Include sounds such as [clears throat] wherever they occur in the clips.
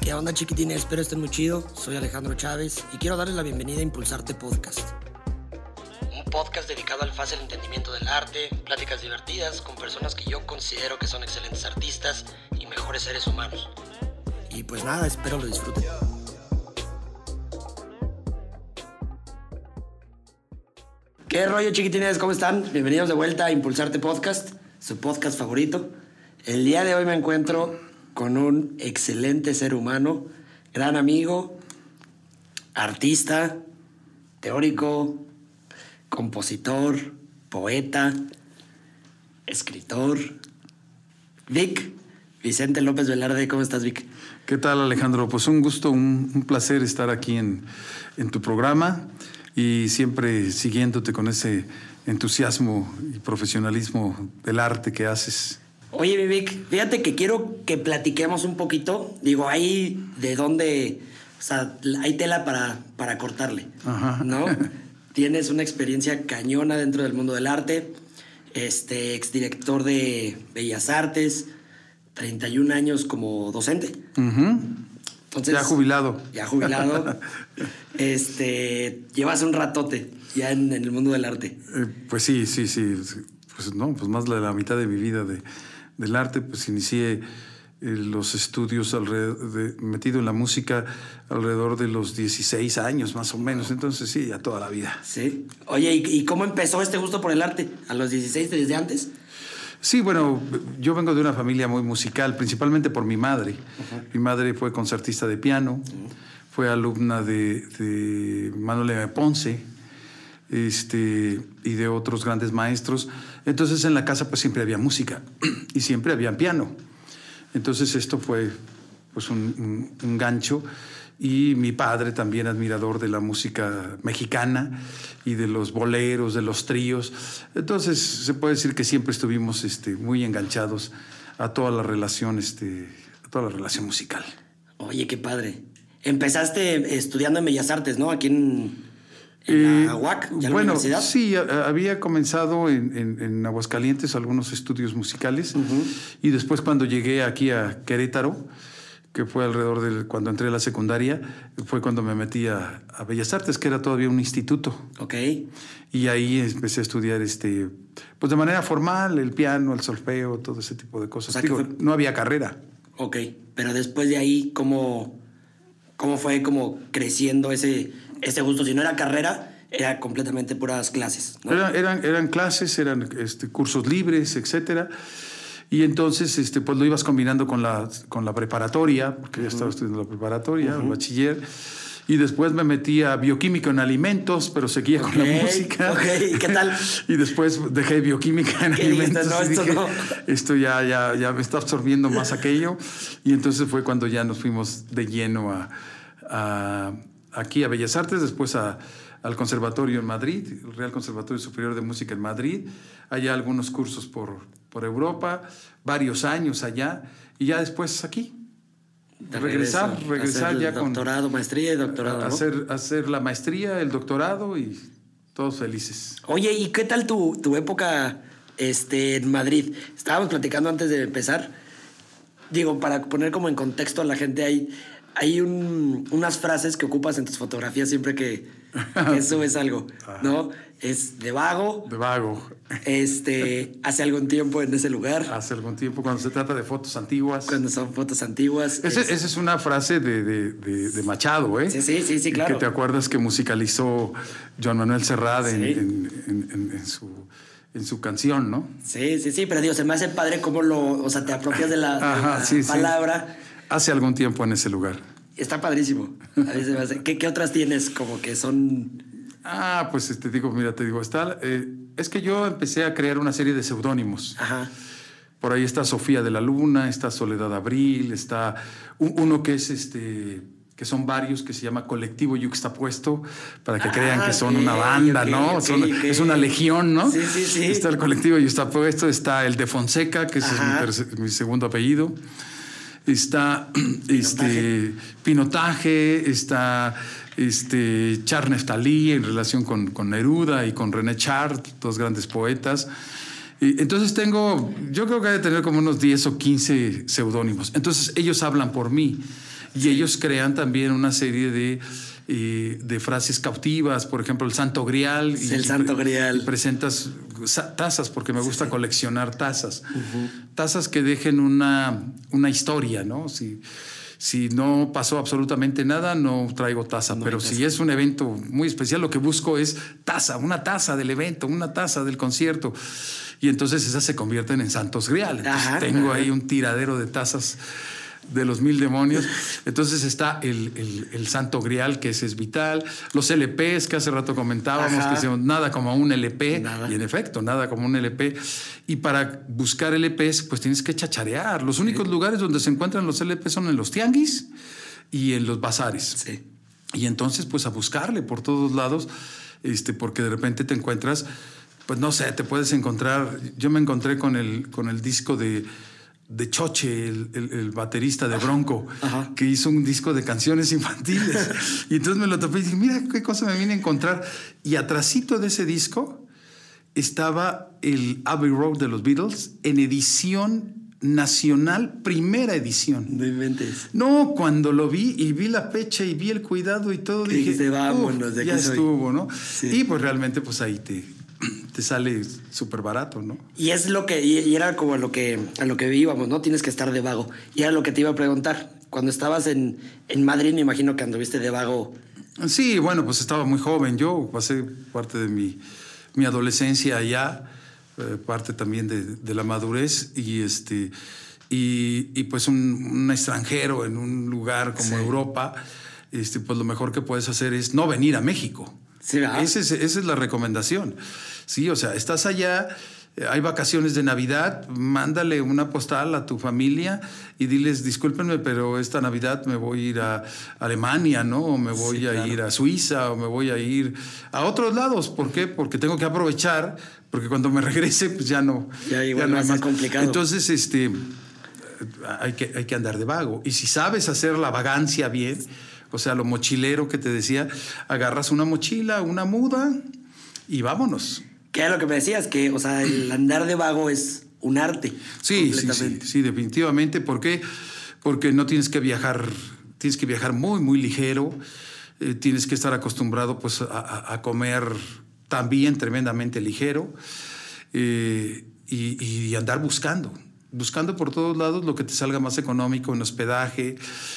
¿Qué onda chiquitines? Espero estén muy chido. Soy Alejandro Chávez y quiero darles la bienvenida a Impulsarte Podcast. Un podcast dedicado al fácil entendimiento del arte, pláticas divertidas con personas que yo considero que son excelentes artistas y mejores seres humanos. Y pues nada, espero lo disfruten. ¿Qué rollo chiquitines? ¿Cómo están? Bienvenidos de vuelta a Impulsarte Podcast, su podcast favorito. El día de hoy me encuentro con un excelente ser humano, gran amigo, artista, teórico, compositor, poeta, escritor. Vic, Vicente López Velarde, ¿cómo estás, Vic? ¿Qué tal, Alejandro? Pues un gusto, un, placer estar aquí en, en, tu programa y siempre siguiéndote con ese entusiasmo y profesionalismo del arte que haces. Oye, Vivic, fíjate que quiero que platiquemos un poquito. Digo, ahí de dónde. O sea, hay tela para, para cortarle. Ajá. ¿No? [laughs] Tienes una experiencia cañona dentro del mundo del arte. Este, exdirector de Bellas Artes, 31 años como docente. Uh -huh. Entonces, ya jubilado. Ya jubilado. [laughs] este, llevas un ratote ya en, en el mundo del arte. Eh, pues sí, sí, sí. Pues no, pues más de la mitad de mi vida de, del arte, pues inicié eh, los estudios alrededor de, metido en la música alrededor de los 16 años más o menos, entonces sí, ya toda la vida. Sí. Oye, ¿y, ¿y, cómo empezó este gusto por el arte? ¿A los 16 desde antes? Sí, bueno, yo vengo de una familia muy musical, principalmente por mi madre. Mi madre fue concertista de piano, fue alumna de, de Manuel M. Ponce, este, y de otros grandes maestros. Entonces en la casa pues siempre había música [clears throat] y siempre había piano. Entonces esto fue pues un, gancho y mi padre también admirador de la música mexicana y de los boleros, de los tríos. Entonces se puede decir que siempre estuvimos este, muy enganchados a toda la relación, este, a toda la relación musical. Oye, qué padre. Empezaste estudiando en Bellas Artes, ¿no? Aquí en, en la UAC, ¿ya bueno, la universidad? sí, había comenzado en, en, en, Aguascalientes algunos estudios musicales uh -huh. y después cuando llegué aquí a Querétaro, que fue alrededor de cuando entré a la secundaria, fue cuando me metí a, a, Bellas Artes, que era todavía un instituto. Ok. Y ahí empecé a estudiar, este, pues de manera formal, el piano, el solfeo, todo ese tipo de cosas. O sea, Digo, fue... no había carrera. Ok, pero después de ahí, ¿cómo, cómo fue como creciendo ese, ese gusto? Si no era carrera, era completamente puras clases. ¿no? Era, eran, eran clases, eran este, cursos libres, etcétera. Y entonces, este, pues lo ibas combinando con la, con la preparatoria, porque uh -huh. ya estaba estudiando la preparatoria, uh -huh. el bachiller. Y después me metí a bioquímica en alimentos, pero seguía okay, con la música. Okay. ¿Qué tal? [laughs] y después dejé bioquímica en [laughs] alimentos. No, esto, dije, no. esto ya, ya, ya me está absorbiendo más aquello. Y entonces fue cuando ya nos fuimos de lleno a, a aquí a Bellas Artes, después a, al Conservatorio en Madrid, el Real Conservatorio Superior de Música en Madrid. Allá algunos cursos por, por Europa, varios años allá, y ya después aquí. De regresar, regreso, regresar hacer ya doctorado, con. Doctorado, maestría y doctorado. Hacer, ¿no? hacer la maestría, el doctorado y todos felices. Oye, ¿y qué tal tu, tu época este, en Madrid? Estábamos platicando antes de empezar. Digo, para poner como en contexto a la gente, hay, hay un, unas frases que ocupas en tus fotografías siempre que, que [laughs] subes algo, ¿no? Es de vago. De vago. Este, [laughs] hace algún tiempo en ese lugar. Hace algún tiempo, cuando se trata de fotos antiguas. Cuando son fotos antiguas. Ese, es... Esa es una frase de, de, de, de, Machado, ¿eh? Sí, sí, sí, sí, claro. Que te acuerdas que musicalizó Joan Manuel Serrat sí. en, en, en, en, su en su canción, ¿no? Sí, sí, sí, pero Dios, se me hace padre cómo lo, o sea, te apropias de la, Ajá, de la sí, palabra. Sí. Hace algún tiempo en ese lugar. Está padrísimo. A veces hace. ¿Qué, ¿Qué, otras tienes como que son Ah, pues te este, digo, mira, te digo, está. Eh, es que yo empecé a crear una serie de seudónimos. Ajá. Por ahí está Sofía de la Luna, está Soledad Abril, está uno que es este que son varios, que se llama Colectivo Yuxtapuesto, para que ah, crean que son okay, una banda, okay, ¿no? Okay, son, es una legión, ¿no? Sí, sí, sí. Está el Colectivo Yuxtapuesto, está el de Fonseca, que ese es mi, mi, segundo apellido. Está [clears throat] Pinotaje. este Pinotaje, está este, Char Neftalí en relación con, con, Neruda y con René Char, dos grandes poetas. Y entonces tengo, yo creo que hay de tener como unos 10 o 15 seudónimos. Entonces ellos hablan por mí y ellos crean también una serie de, eh, de frases cautivas, por ejemplo, el Santo Grial. Sí, el Santo Grial. Y presentas tazas, porque me gusta coleccionar tazas. Tazas que dejen una, una historia, ¿no? Si, si no pasó absolutamente nada, no traigo taza. No pero hay si taza. es un evento muy especial, lo que busco es taza, una taza del evento, una taza del concierto. Y entonces esas se convierten en santos grial. Entonces Ajá, tengo ajá. ahí un tiradero de tazas de los mil demonios. Entonces está el, el- el santo grial, que ese es vital. Los LPs que hace rato comentábamos, Ajá. que decíamos, nada como un LP. Nada. Y en efecto, nada como un LP. Y para buscar LPs, pues tienes que chacharear. Los únicos lugares donde se encuentran los LPs son en los tianguis y en los bazares. Sí. Y entonces, pues a buscarle por todos lados, este, porque de repente te encuentras, pues no sé, te puedes encontrar. Yo me encontré con el, con el disco de, de Choche, el, el- el baterista de Bronco, Ajá. que hizo un disco de canciones infantiles. [laughs] y entonces me lo topé y dije, mira qué cosa me vine a encontrar. Y atrasito de ese disco estaba el Abbey Road de los Beatles en edición nacional, primera edición. No inventes. No, cuando lo vi y vi la fecha y vi el cuidado y todo, dije, dijiste, vámonos, "Uf, de ya aquí soy". estuvo, ¿no? Sí. Y pues realmente pues ahí te, te sale súper barato, ¿no? Y es lo que, y, era como a lo que, a lo que íbamos, ¿no? Tienes que estar de vago. Y era lo que te iba a preguntar. Cuando estabas en, en Madrid, me imagino que anduviste de vago. Sí, bueno, pues estaba muy joven. Yo pasé parte de mi, mi adolescencia allá, eh, parte también de, de la madurez y este y, y, pues un, un extranjero en un lugar como Sí. Europa, este, pues lo mejor que puedes hacer es no venir a México. Sí. Ese es- esa es la recomendación. Sí, o sea, estás allá, eh, hay vacaciones de Navidad, mándale una postal a tu familia y diles, discúlpenme, pero esta Navidad me voy a ir a Alemania, ¿no? O me voy Sí, a claro. ir a Suiza, o me voy a ir a otros lados. ¿Por qué? Porque tengo que aprovechar, porque cuando me [laughs] regrese, pues ya no. Ya igual no hay ser complicado. Entonces, este, hay que, hay que andar de vago. Y si sabes hacer la vagancia bien, o sea, lo mochilero que te decía, agarras una mochila, una muda y vámonos. Que era lo que me decías, que, o sea, el [clears throat] andar de vago es un arte. Sí, sí, sí, definitivamente. ¿Por qué? Porque no tienes que viajar, tienes que viajar muy, muy ligero. eh, tienes que estar acostumbrado pues, a, a- a comer también tremendamente ligero eh, y, y andar buscando. Buscando por todos lados lo que te salga más económico en hospedaje,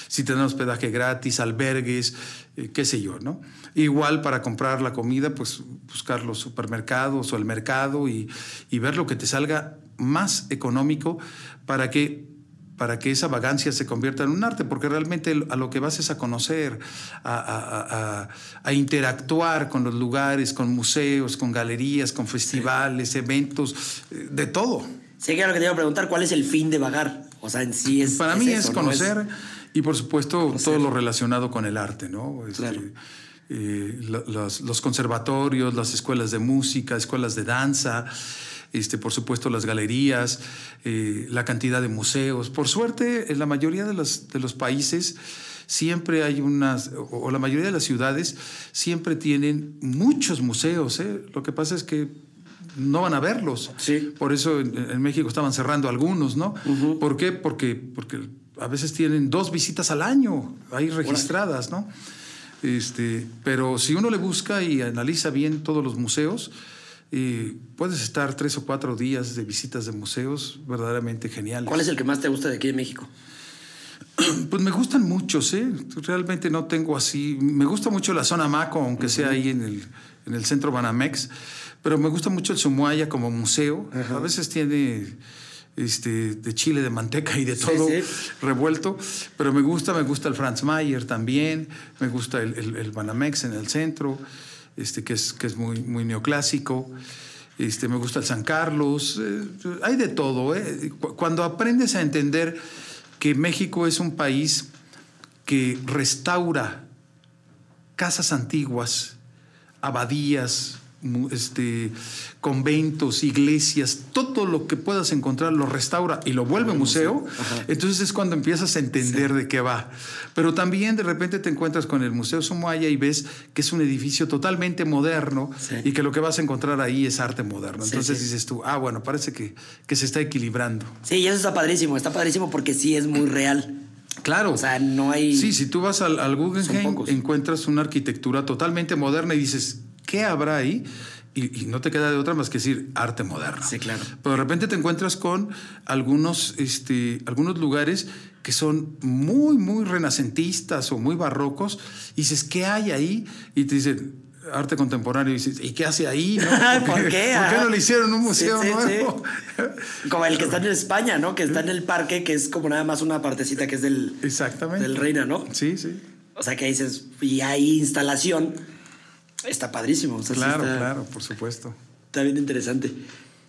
si te dan hospedaje gratis, albergues, eh, qué sé yo, ¿no? Igual para comprar la comida, pues buscar los supermercados o el mercado y, y ver lo que te salga más económico para que para que esa vagancia se convierta en un arte, porque realmente a lo que vas es a conocer, a, a- a- a interactuar con los lugares, con museos, con galerías, con festivales, eventos, eh, de todo. Sí, que era lo que te iba a preguntar, ¿cuál es el fin de vagar? O sea, en sí es. Para mí es conocer y por supuesto todo lo relacionado con el arte, ¿no? Este, Claro. eh, lo- los, los conservatorios, las escuelas de música, escuelas de danza, este, por supuesto las galerías, eh, la cantidad de museos. Por suerte, en la mayoría de los, de los países siempre hay unas, o, o la mayoría de las ciudades siempre tienen muchos museos. ¿eh? Lo que pasa es que no van a verlos. Sí. Por eso en, en México estaban cerrando algunos, ¿no? ¿Por qué? Porque, porque a veces tienen dos visitas al año ahí registradas, ¿no? Este, pero si uno le busca y analiza bien todos los museos, eh, puedes estar tres o cuatro días de visitas de museos verdaderamente geniales. ¿Cuál es el que más te gusta de aquí de México? [clears throat] Pues me gustan muchos, ¿eh? Realmente no tengo así. Me gusta mucho la zona Maco, aunque sea ahí en el, en el centro Banamex, pero me gusta mucho el Sumuaya como museo. A veces tiene este, de chile, de manteca y de todo sí. revuelto, pero me gusta, me gusta el Franz Mayer también, me gusta el, el- el Banamex en el centro, este, que es, que es muy, muy neoclásico. Este, me gusta el San Carlos, eh, hay de todo. ¿eh? Cu- Cuando aprendes a entender que México es un país que restaura casas antiguas, abadías, este, conventos, iglesias, todo lo que puedas encontrar lo restaura y lo vuelve museo, entonces es cuando empiezas a entender de qué va. Pero también de repente te encuentras con el Museo Somoaya y ves que es un edificio totalmente moderno y que lo que vas a encontrar ahí es arte moderno. Entonces dices tú, ah, bueno, parece que, que se está equilibrando. Sí, y eso está padrísimo, está padrísimo porque sí es muy real. Claro. O sea, no hay. Sí, si tú vas al, al Guggenheim, encuentras una arquitectura totalmente moderna y dices, ¿qué habrá ahí? Y, no te queda de otra más que decir arte moderno. Sí, claro. Pero de repente te encuentras con algunos, este, algunos lugares que son muy, muy renacentistas o muy barrocos y dices, ¿qué hay ahí? Y te dicen, arte contemporáneo y dices, ¿y qué hace ahí? [laughs] ¿Por, qué? ¿Por qué no le hicieron un museo nuevo? [laughs] Como el que está en España, ¿no? Que está en el parque, que es como nada más una partecita que es del, Exactamente. del Reina, ¿no? Sí, sí. O sea que dices, y hay instalación Está padrísimo. claro, claro, por supuesto. Está bien interesante.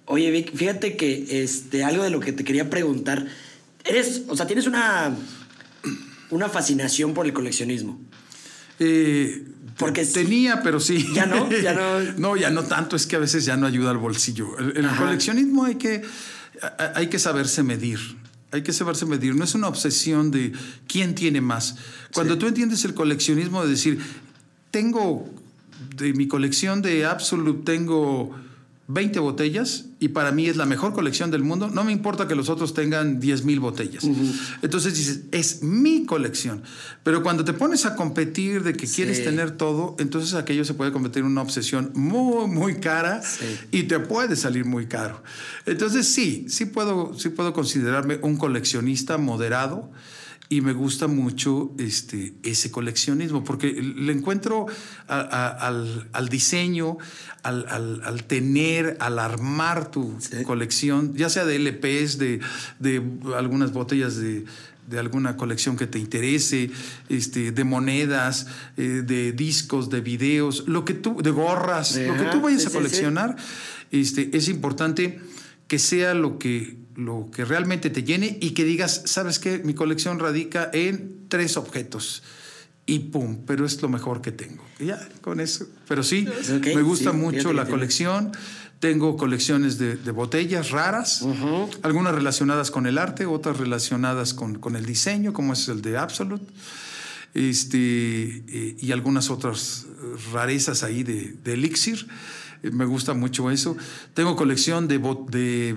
Oye, Vic, fíjate que este, algo de lo que te quería preguntar. Eres, o sea, tienes una, una fascinación por el coleccionismo. Eh, Porque tenía, pero sí. Ya no, ya no. [laughs] no, ya no tanto, es que a veces ya no ayuda al bolsillo. En el, coleccionismo hay que, hay que saberse medir. Hay que saberse medir. No es una obsesión de quién tiene más. Cuando tú entiendes el coleccionismo de decir, tengo de mi colección de Absolute tengo 20 botellas y para mí es la mejor colección del mundo. No me importa que los otros tengan 10 mil botellas. Entonces dices, es mi colección. Pero cuando te pones a competir de que quieres tener todo, entonces aquello se puede convertir en una obsesión muy, muy cara y te puede salir muy caro. Entonces sí, sí puedo, sí puedo considerarme un coleccionista moderado y me gusta mucho este, ese coleccionismo, porque le encuentro al, diseño, al, tener, al armar tu colección, ya sea de LPs, de, de algunas botellas de, alguna colección que te interese, este, de monedas, eh, de discos, de videos, lo que tú, de gorras, lo que tú vayas a coleccionar, Este, es importante que sea lo que lo que realmente te llene y que digas, ¿sabes qué? Mi colección radica en tres objetos. Y pum, pero es lo mejor que tengo. ya, con eso. Pero sí, me gusta mucho la colección. Tengo colecciones de, botellas raras, algunas relacionadas con el arte, otras relacionadas con, con, el diseño, como es el de Absolute, este, eh, y algunas otras rarezas ahí de, de Elixir. Eh, me gusta mucho eso. Tengo colección de, de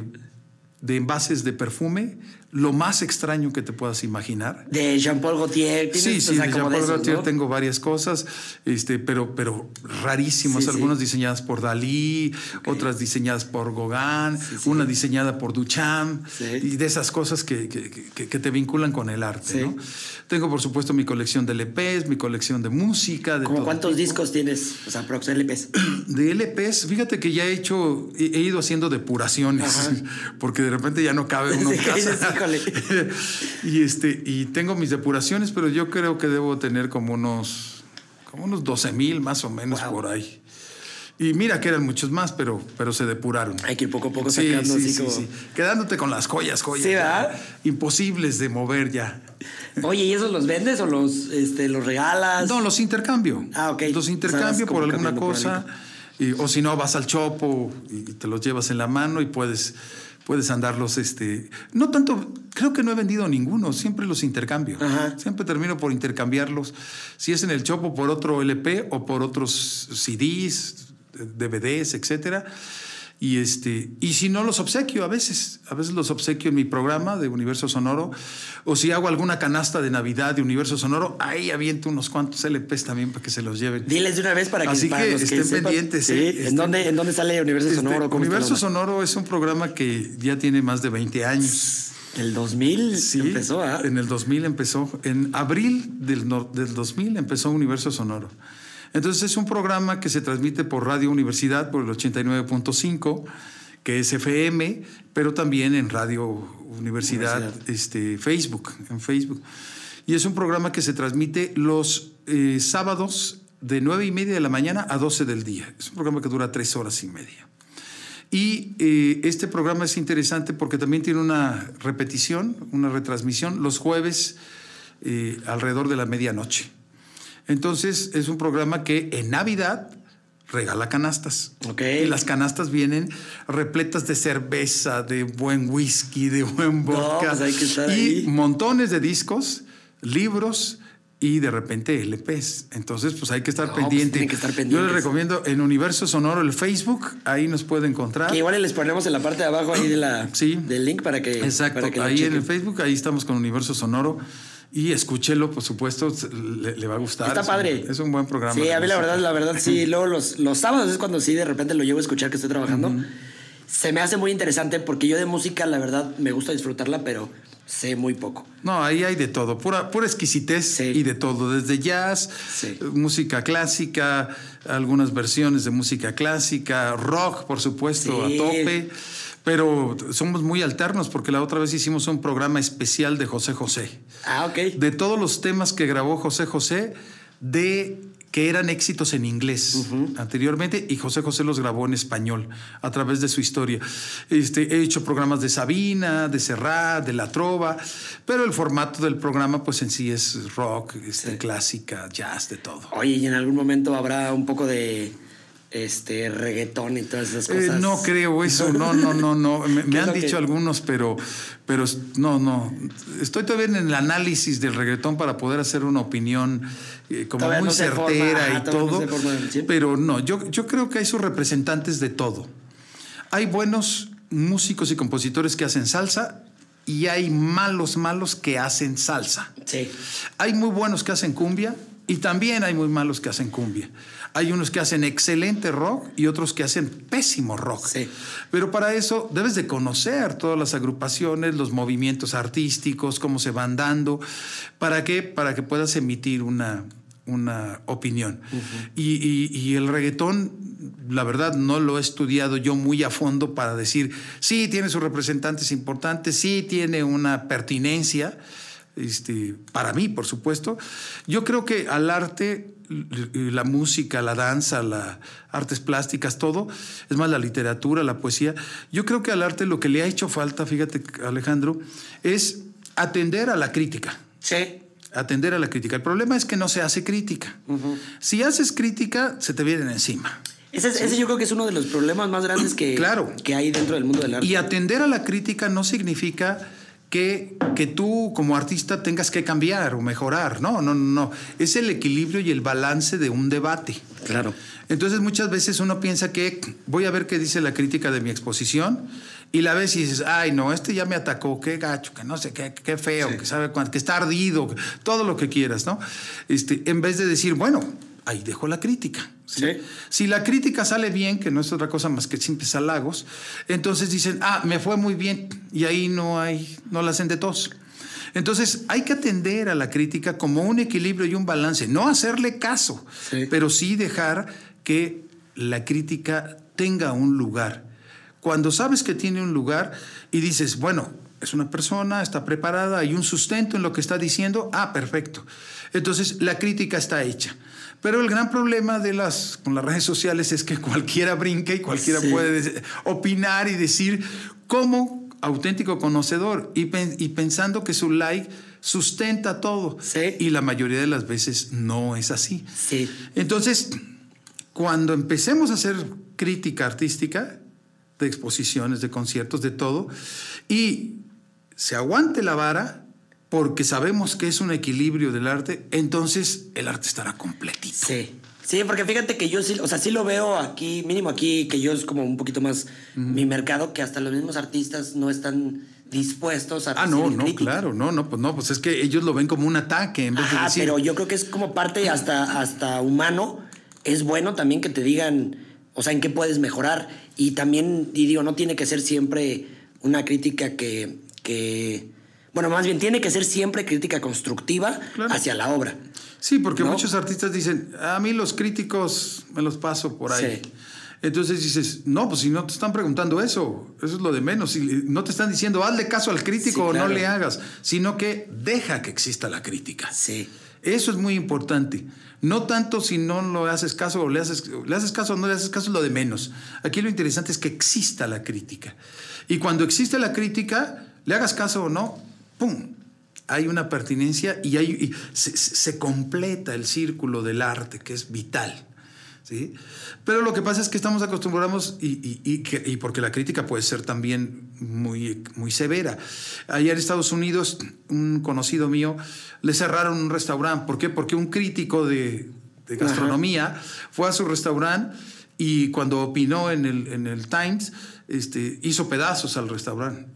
de envases de perfume, lo más extraño que te puedas imaginar. De Jean-Paul Gaultier. Sí, sí, de Jean-Paul Gaultier tengo varias cosas, este, pero, pero rarísimas, algunas diseñadas por Dalí, otras diseñadas por Gauguin, una diseñada por Duchamp, y de esas cosas que, que, te vinculan con el arte. ¿no? Tengo, por supuesto, mi colección de LPs, mi colección de música. De cuántos discos tienes? O sea, [clears throat] de LPs. De LPs, fíjate que ya he hecho, he, ido haciendo depuraciones, [laughs] porque de repente ya no cabe uno en casa. [laughs] y, este, y tengo mis depuraciones, pero yo creo que debo tener como unos, como unos 12 mil más o menos por ahí. Y mira que eran muchos más, pero, pero se depuraron. Hay que ir poco a poco sacando sí, sí, sí, Quedándote con las joyas, joyas. Sí, ¿verdad? Imposibles de mover ya. Oye, ¿y esos los vendes o los, este, los regalas? No, los intercambio. Ah, ok. Los intercambio por alguna cosa. o si no, vas al chopo y te los llevas en la mano y puedes puedes andarlos, este, no tanto, creo que no he vendido ninguno, siempre los intercambio. Siempre termino por intercambiarlos, si es en el Chopo por otro LP o por otros CDs, DVDs, etcétera. Y, este, y si no, los obsequio a veces. A veces los obsequio en mi programa de Universo Sonoro. O si hago alguna canasta de Navidad de Universo Sonoro, ahí aviento unos cuantos LPs también para que se los lleven. Diles de una vez para que, Así que, estén pendientes. Sí. ¿eh? ¿En, dónde, ¿En dónde sale Universo este, Sonoro? Universo Sonoro es un programa que ya tiene más de 20 años. ¿El 2000 sí, empezó? ¿ah? En el 2000 empezó. En abril del, del 2000 empezó Universo Sonoro. Entonces es un programa que se transmite por Radio Universidad por el 89.5, que es FM, pero también en Radio Universidad, Este, Facebook, en Facebook. Y es un programa que se transmite los eh, sábados de 9 y media de la mañana a 12 del día. Es un programa que dura tres horas y media. Y eh, este programa es interesante porque también tiene una repetición, una retransmisión los jueves eh, alrededor de la medianoche. Entonces es un programa que en Navidad regala canastas. Ok. Y las canastas vienen repletas de cerveza, de buen whisky, de buen vodka. pues hay que estar y ahí. montones de discos, libros y de repente LPs. Entonces, pues hay que estar No, pues pendiente. tienen que estar Yo les recomiendo en Universo Sonoro el Facebook, ahí nos puede encontrar. Que igual les ponemos en la parte de abajo ahí de la, Sí. del link para que. Exacto, para que lo ahí en el Facebook, ahí estamos con Universo Sonoro. Y escúchelo, por supuesto, le, le va a gustar. Está Es un- padre. es un buen programa. Sí, a mí la verdad, la verdad, sí. [laughs] Luego los, los sábados es cuando sí de repente lo llevo a escuchar que estoy trabajando. Se me hace muy interesante porque yo de música, la verdad, me gusta disfrutarla, pero sé muy poco. No, ahí hay de todo, pura, pura exquisitez Sí. y de todo, desde jazz, Sí. eh, música clásica, algunas versiones de música clásica, rock, por supuesto, Sí. a tope. Pero somos muy alternos porque la otra vez hicimos un programa especial de José José. Ah, ok. De todos los temas que grabó José José, de que eran éxitos en inglés anteriormente y José José los grabó en español a través de su historia. Este, he hecho programas de Sabina, de Serrat, de La Trova, pero el formato del programa pues en sí es rock, este, clásica, jazz, de todo. Oye, y en algún momento habrá un poco de este reggaetón y todas esas Eh, cosas. no creo eso, no, no, no, no. [laughs] Me, ¿Qué me es han que- dicho algunos, pero, pero no, no. Estoy todavía en el análisis del reggaetón para poder hacer una opinión eh, como Todavía muy no se forma, certera y no todo. forma pero no, yo, yo creo que hay sus representantes de todo. Hay buenos músicos y compositores que hacen salsa y hay malos, malos que hacen salsa. Sí. Hay muy buenos que hacen cumbia y también hay muy malos que hacen cumbia. Hay unos que hacen excelente rock y otros que hacen pésimo rock. Sí. Pero para eso debes de conocer todas las agrupaciones, los movimientos artísticos, cómo se van dando. ¿Para qué? Para que puedas emitir una, una opinión. y, y- y el reggaetón, la verdad, no lo he estudiado yo muy a fondo para decir, sí, tiene sus representantes importantes, sí, tiene una pertinencia. Este, para mí, por supuesto. Yo creo que al arte, la música, la danza, las artes plásticas, todo, es más, la literatura, la poesía, yo creo que al arte lo que le ha hecho falta, fíjate, Alejandro, es atender a la crítica Sí. atender a la crítica. El problema es que no se hace crítica. Si haces crítica, se te vienen encima. Ese, es- ese yo creo que es uno de los problemas más grandes que, Claro. que hay dentro del mundo del arte. Y atender a la crítica no significa que, que tú como artista tengas que cambiar o mejorar. No, no, no, no. Es el equilibrio y el balance de un debate. Claro. Entonces muchas veces uno piensa que voy a ver qué dice la crítica de mi exposición y la ves y dices, ay no, este ya me atacó, qué gacho, que no sé, qué, qué feo, que sabe cuánto, que está ardido, todo lo que quieras, ¿no? Este, en vez de decir, bueno, ahí dejo la crítica. ¿sí? Sí. Si la crítica sale bien, que no es otra cosa más que simples halagos, entonces dicen, ah, me fue muy bien y ahí no hay, no la hacen de tos. Entonces hay que atender a la crítica como un equilibrio y un balance, no hacerle caso, Sí. pero sí dejar que la crítica tenga un lugar. Cuando sabes que tiene un lugar y dices, bueno, es una persona, está preparada, hay un sustento en lo que está diciendo, ah, perfecto. Entonces la crítica está hecha. Pero el gran problema de las, con las redes sociales es que [laughs] cualquiera brinca y cualquiera Sí. puede de- opinar y decir como auténtico conocedor y, pen- y pensando que su like sustenta todo. Sí. Y la mayoría de las veces no es así. Sí. Entonces, cuando empecemos a hacer crítica artística, de exposiciones, de conciertos, de todo, y se aguante la vara, porque sabemos que es un equilibrio del arte, entonces el arte estará completito. Sí. Sí, porque fíjate que yo sí, o sea, sí lo veo aquí, mínimo aquí, que yo es como un poquito más mi mercado, que hasta los mismos artistas no están dispuestos a Ah, no, no, crítica. claro, no, no, pues no, pues es que ellos lo ven como un ataque en vez de decir. pero yo creo que es como parte hasta, hasta humano. Es bueno también que te digan, o sea, en qué puedes mejorar. Y también, y digo, no tiene que ser siempre una crítica que, que bueno, más bien tiene que ser siempre crítica constructiva Claro. hacia la obra. Sí, porque ¿No? muchos artistas dicen, a mí los críticos me los paso por ahí. Sí. Entonces dices, no, pues si no te están preguntando eso, eso es lo de menos. Si no te están diciendo, hazle caso al crítico Sí, o no le hagas, sino que deja que exista la crítica. Sí. Eso es muy importante. No tanto si no lo haces caso o le haces, le haces caso o no le haces caso es lo de menos. Aquí lo interesante es que exista la crítica. Y cuando existe la crítica, le hagas caso o no, ¡pum! Hay una pertinencia y, hay, y se, completa el círculo del arte, que es vital. ¿sí? Pero lo que pasa es que estamos acostumbrados y, y, y, que- y porque la crítica puede ser también muy, muy severa. Allá en Estados Unidos, un conocido mío le cerraron un restaurante. ¿Por qué? Porque un crítico de, de gastronomía fue a su restaurante y cuando opinó en el, en el Times, este, hizo pedazos al restaurante.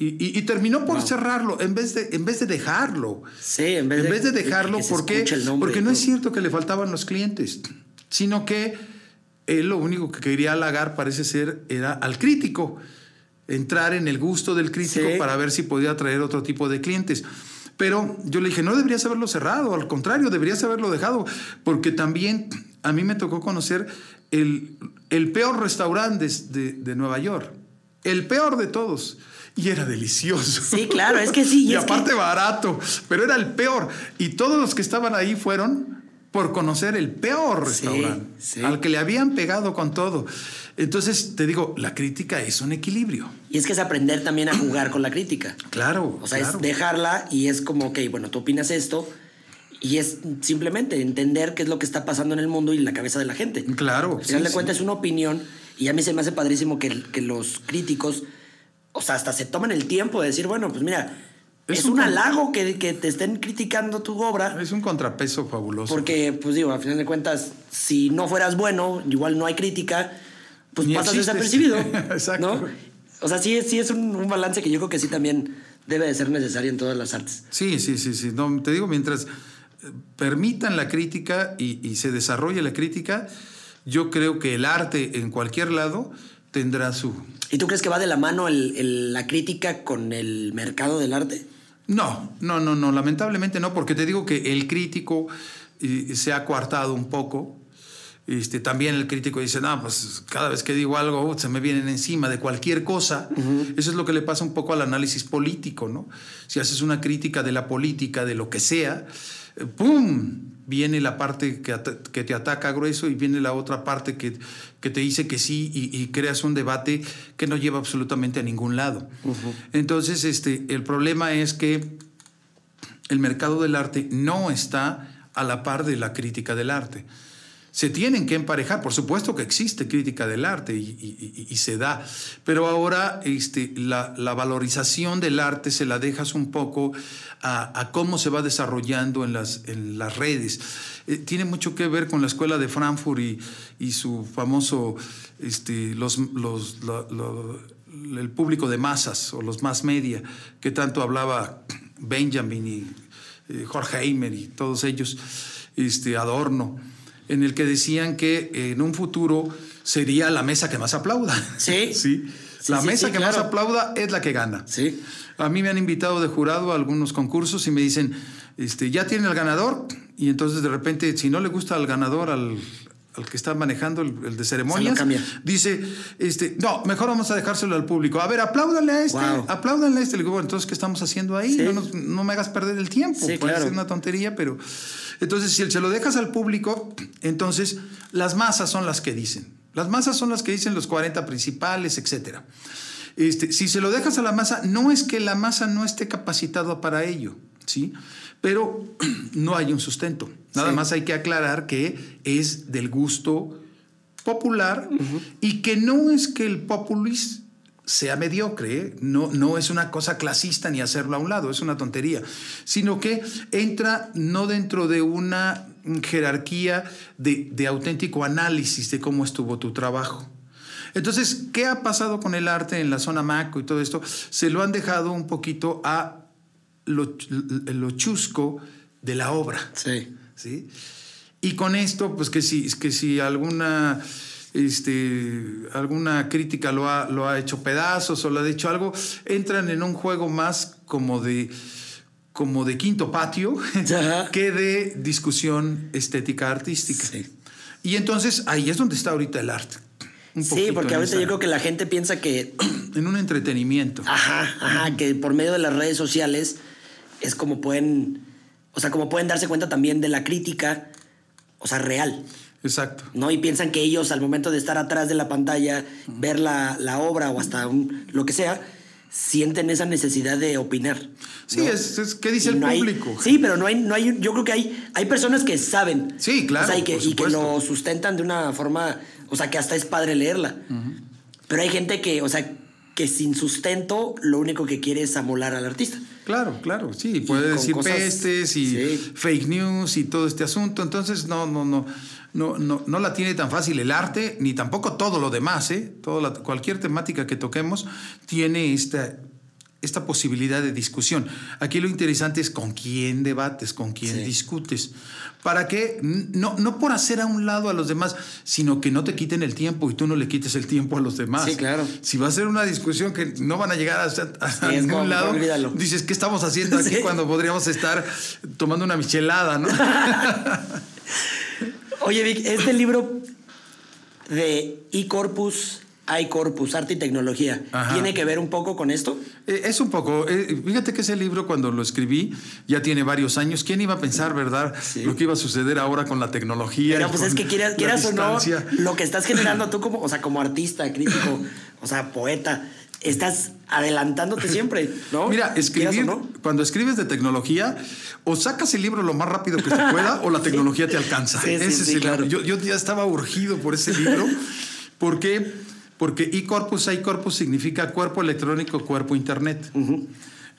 Y, y- y terminó por cerrarlo en vez, de, en vez de dejarlo. Sí, en vez de- vez dejarlo, Porque y no es cierto que le faltaban los clientes, sino que él lo único que quería halagar, parece ser, era al crítico. Entrar en el gusto del crítico Sí. para ver si podía atraer otro tipo de clientes. Pero yo le dije, no deberías haberlo cerrado, al contrario, deberías haberlo dejado, porque también a mí me tocó conocer el, el peor restaurante de, de Nueva York, el peor de todos, y era delicioso. Sí, claro, es que sí, [laughs] y Y, es que- aparte barato, pero era el peor. Y todos los que estaban ahí fueron por conocer el peor Sí, restaurante, sí. al que le habían pegado con todo. Entonces, te digo, la crítica es un equilibrio. Y es que es aprender también a jugar con la crítica. Claro. O sea, claro. es dejarla y es como, ok, bueno, tú opinas esto y es simplemente entender qué es lo que está pasando en el mundo y en la cabeza de la gente. Claro, Al final sí, de sí. cuentas es una opinión y a mí se me hace padrísimo que, que los críticos, o sea, hasta se toman el tiempo de decir, bueno, pues mira, es, Es un, halago que, que te estén criticando tu obra. Es un contrapeso fabuloso. Porque, pues digo, al final de cuentas, si no fueras bueno, igual no hay crítica, pues Ni pasas existes. desapercibido. [laughs] Exacto. ¿no? O sea, sí, sí es un, un balance que yo creo que sí también debe de ser necesario en todas las artes. Sí, sí, sí, sí. No, te digo, mientras eh, permitan la crítica y, y se desarrolle la crítica, yo creo que el arte en cualquier lado tendrá su... ¿Y tú crees que va de la mano el- el- la crítica con el mercado del arte? No, no, no, no, lamentablemente no, porque te digo que el crítico eh, se ha coartado un poco. Este, también el crítico dice, no, pues cada vez que digo algo uh, se me vienen encima de cualquier cosa. Eso es lo que le pasa un poco al análisis político, ¿no? Si haces una crítica de la política, de lo que sea, ¡pum! Viene la parte que, te ataca grueso y viene la otra parte que, que te dice que sí y, y creas un debate que no lleva absolutamente a ningún lado. Entonces, este, el problema es que el mercado del arte no está a la par de la crítica del arte. Se tienen que emparejar, por supuesto que existe crítica del arte y, se da, pero ahora este, la, valorización del arte se la dejas un poco a, cómo se va desarrollando en las, en las redes. Eh, tiene mucho que ver con la escuela de Frankfurt y, su famoso, este, los, los, el público de masas o los más media, que tanto hablaba Benjamin y eh, Horkheimer y todos ellos, este, Adorno, en el que decían que en un futuro sería la mesa que más aplauda. Sí. [laughs] sí. Sí, La sí, mesa sí, que más claro. aplauda es la que gana. Sí. A mí me han invitado de jurado a algunos concursos y me dicen, este, ya tiene el ganador, y entonces de repente, si no le gusta al ganador, al, al que está manejando el, el de ceremonias, dice, este, no, mejor vamos a dejárselo al público. A ver, apláudanle a este, Wow. apláudanle a este. Le digo, bueno, entonces, ¿qué estamos haciendo ahí? No, nos- no me hagas perder el tiempo. Sí, Puede claro. ser una tontería, pero... Entonces, si se lo dejas al público, entonces las masas son las que dicen. Las masas son las que dicen los 40 principales, etcétera. Este, si se lo dejas a la masa, no es que la masa no esté capacitada para ello, ¿sí? Pero [clears throat] no hay un sustento. Nada Sí. más hay que aclarar que es del gusto popular y que no es que el populis sea mediocre, ¿eh? no, no es una cosa clasista ni hacerlo a un lado, es una tontería, sino que entra no dentro de una jerarquía de, de auténtico análisis de cómo estuvo tu trabajo. Entonces, ¿qué ha pasado con el arte en la zona Maco y todo esto? Se lo han dejado un poquito a lo, lo chusco de la obra. Sí. ¿sí? Y con esto, pues que si, que si alguna, este, alguna crítica lo ha, lo ha hecho pedazos o lo ha dicho algo, entran en un juego más como de, como de quinto patio Ajá. [laughs] que de discusión estética artística. Sí. Y entonces ahí es donde está ahorita el arte. Un Sí, porque ahorita esa- yo creo que la gente piensa que, [clears throat] En un entretenimiento. ajá, ajá, que por medio de las redes sociales es como pueden, o sea, como pueden darse cuenta también de la crítica, o sea, real. Exacto. ¿no? Y piensan que ellos, al momento de estar atrás de la pantalla, ver la, la obra o hasta un- lo que sea, sienten esa necesidad de opinar. Sí, es, ¿qué dice el público? sí, pero no hay, no hay, yo creo que hay, hay personas que saben. Sí, claro. O sea, y, que, y que lo sustentan de una forma, o sea, que hasta es padre leerla. Pero hay gente que, o sea, que sin sustento lo único que quiere es amolar al artista. Claro, claro, sí, puede decir pestes y fake news y todo este asunto, entonces no, no, no, no, no, no la tiene tan fácil el arte, ni tampoco todo lo demás, ¿eh? Todo cualquier temática que toquemos tiene esta, esta posibilidad de discusión. Aquí lo interesante es con quién debates, con quién discutes. Para que, no, no por hacer a un lado a los demás, sino que no te quiten el tiempo y tú no le quites el tiempo a los demás. Sí, claro. Si va a ser una discusión que no van a llegar a, ningún lado, dices, ¿qué estamos haciendo [laughs] aquí cuando podríamos estar tomando una michelada, no? [laughs] Oye, Vic, este libro de e-corpus iCorpus, Arte y Tecnología. ¿Tiene que ver un poco con esto? Eh, es un poco. Eh, fíjate que ese libro, cuando lo escribí, ya tiene varios años. ¿Quién iba a pensar, verdad, lo que iba a suceder ahora con la tecnología? Pero pues es que quieras, quieras o no, lo que estás generando tú como, o sea, como artista, crítico, o sea, poeta, estás adelantándote siempre, ¿no? Mira, escribir, cuando escribes de tecnología, o sacas el libro lo más rápido que se [laughs] pueda, o la tecnología te alcanza. Sí, ese es claro. yo, yo, ya estaba urgido por ese libro, porque porque e-corpus, e-corpus significa cuerpo electrónico, cuerpo internet.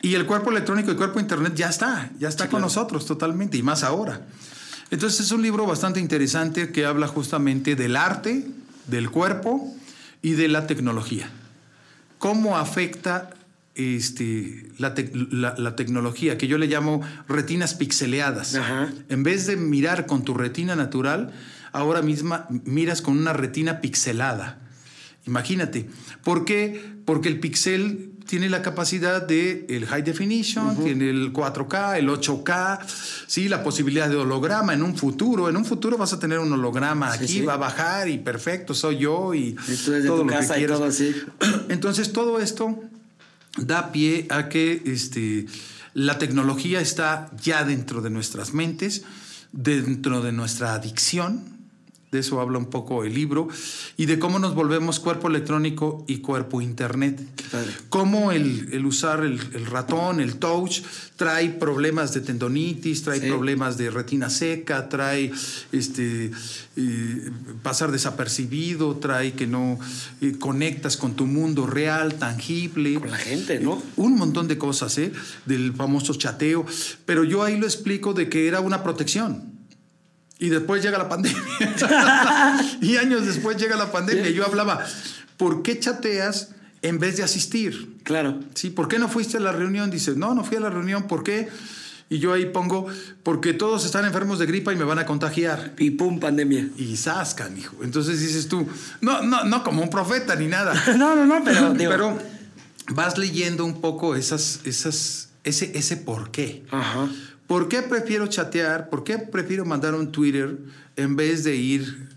Y el cuerpo electrónico y cuerpo internet ya está, ya está con nosotros totalmente, y más ahora. Entonces es un libro bastante interesante que habla justamente del arte, del cuerpo y de la tecnología. ¿Cómo afecta este, la, tecnología, que yo le llamo retinas pixeleadas? En vez de mirar con tu retina natural, ahora misma miras con una retina pixelada. Imagínate. ¿Por qué? Porque el pixel tiene la capacidad de el high definition, tiene el 4K, el 8K, sí, la posibilidad de holograma en un futuro. En un futuro vas a tener un holograma aquí, va a bajar y perfecto, soy yo y, todo lo que todo así. [clears throat] Entonces todo esto da pie a que este, la tecnología está ya dentro de nuestras mentes, dentro de nuestra adicción de eso habla un poco el libro, y de cómo nos volvemos cuerpo electrónico y cuerpo internet. Cómo el, usar el, ratón, el touch, trae problemas de tendonitis, trae problemas de retina seca, trae este, eh, pasar desapercibido, trae que no eh, conectas con tu mundo real, tangible. Con la gente, ¿no? Un montón de cosas, ¿eh? Del famoso chateo. Pero yo ahí lo explico de que era una protección. Y después llega la pandemia. [laughs] y años después llega la pandemia. Yo hablaba, ¿por qué chateas en vez de asistir? Claro. Sí, ¿por qué no fuiste a la reunión? Dices, no, no fui a la reunión, ¿por qué? Y yo ahí pongo, porque todos están enfermos de gripa y me van a contagiar. Y pum, pandemia. Y zascan, hijo. Entonces dices tú, no, no, no como un profeta ni nada. [laughs] no, no, no, pero. [laughs] Pero vas leyendo un poco esas, esas, ese, ese por qué. Ajá. ¿Por qué prefiero chatear? ¿Por qué prefiero mandar un Twitter en vez de ir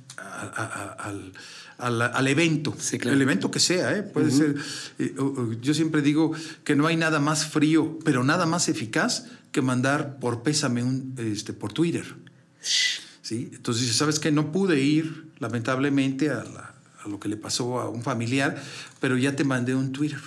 al, evento? El evento que sea, ¿eh? Puede ser. Eh, yo siempre digo que no hay nada más frío, pero nada más eficaz que mandar por pésame un, este, por Twitter. ¿Sí? Entonces, ¿sabes qué? No pude ir, lamentablemente, a, a lo que le pasó a un familiar, pero ya te mandé un Twitter.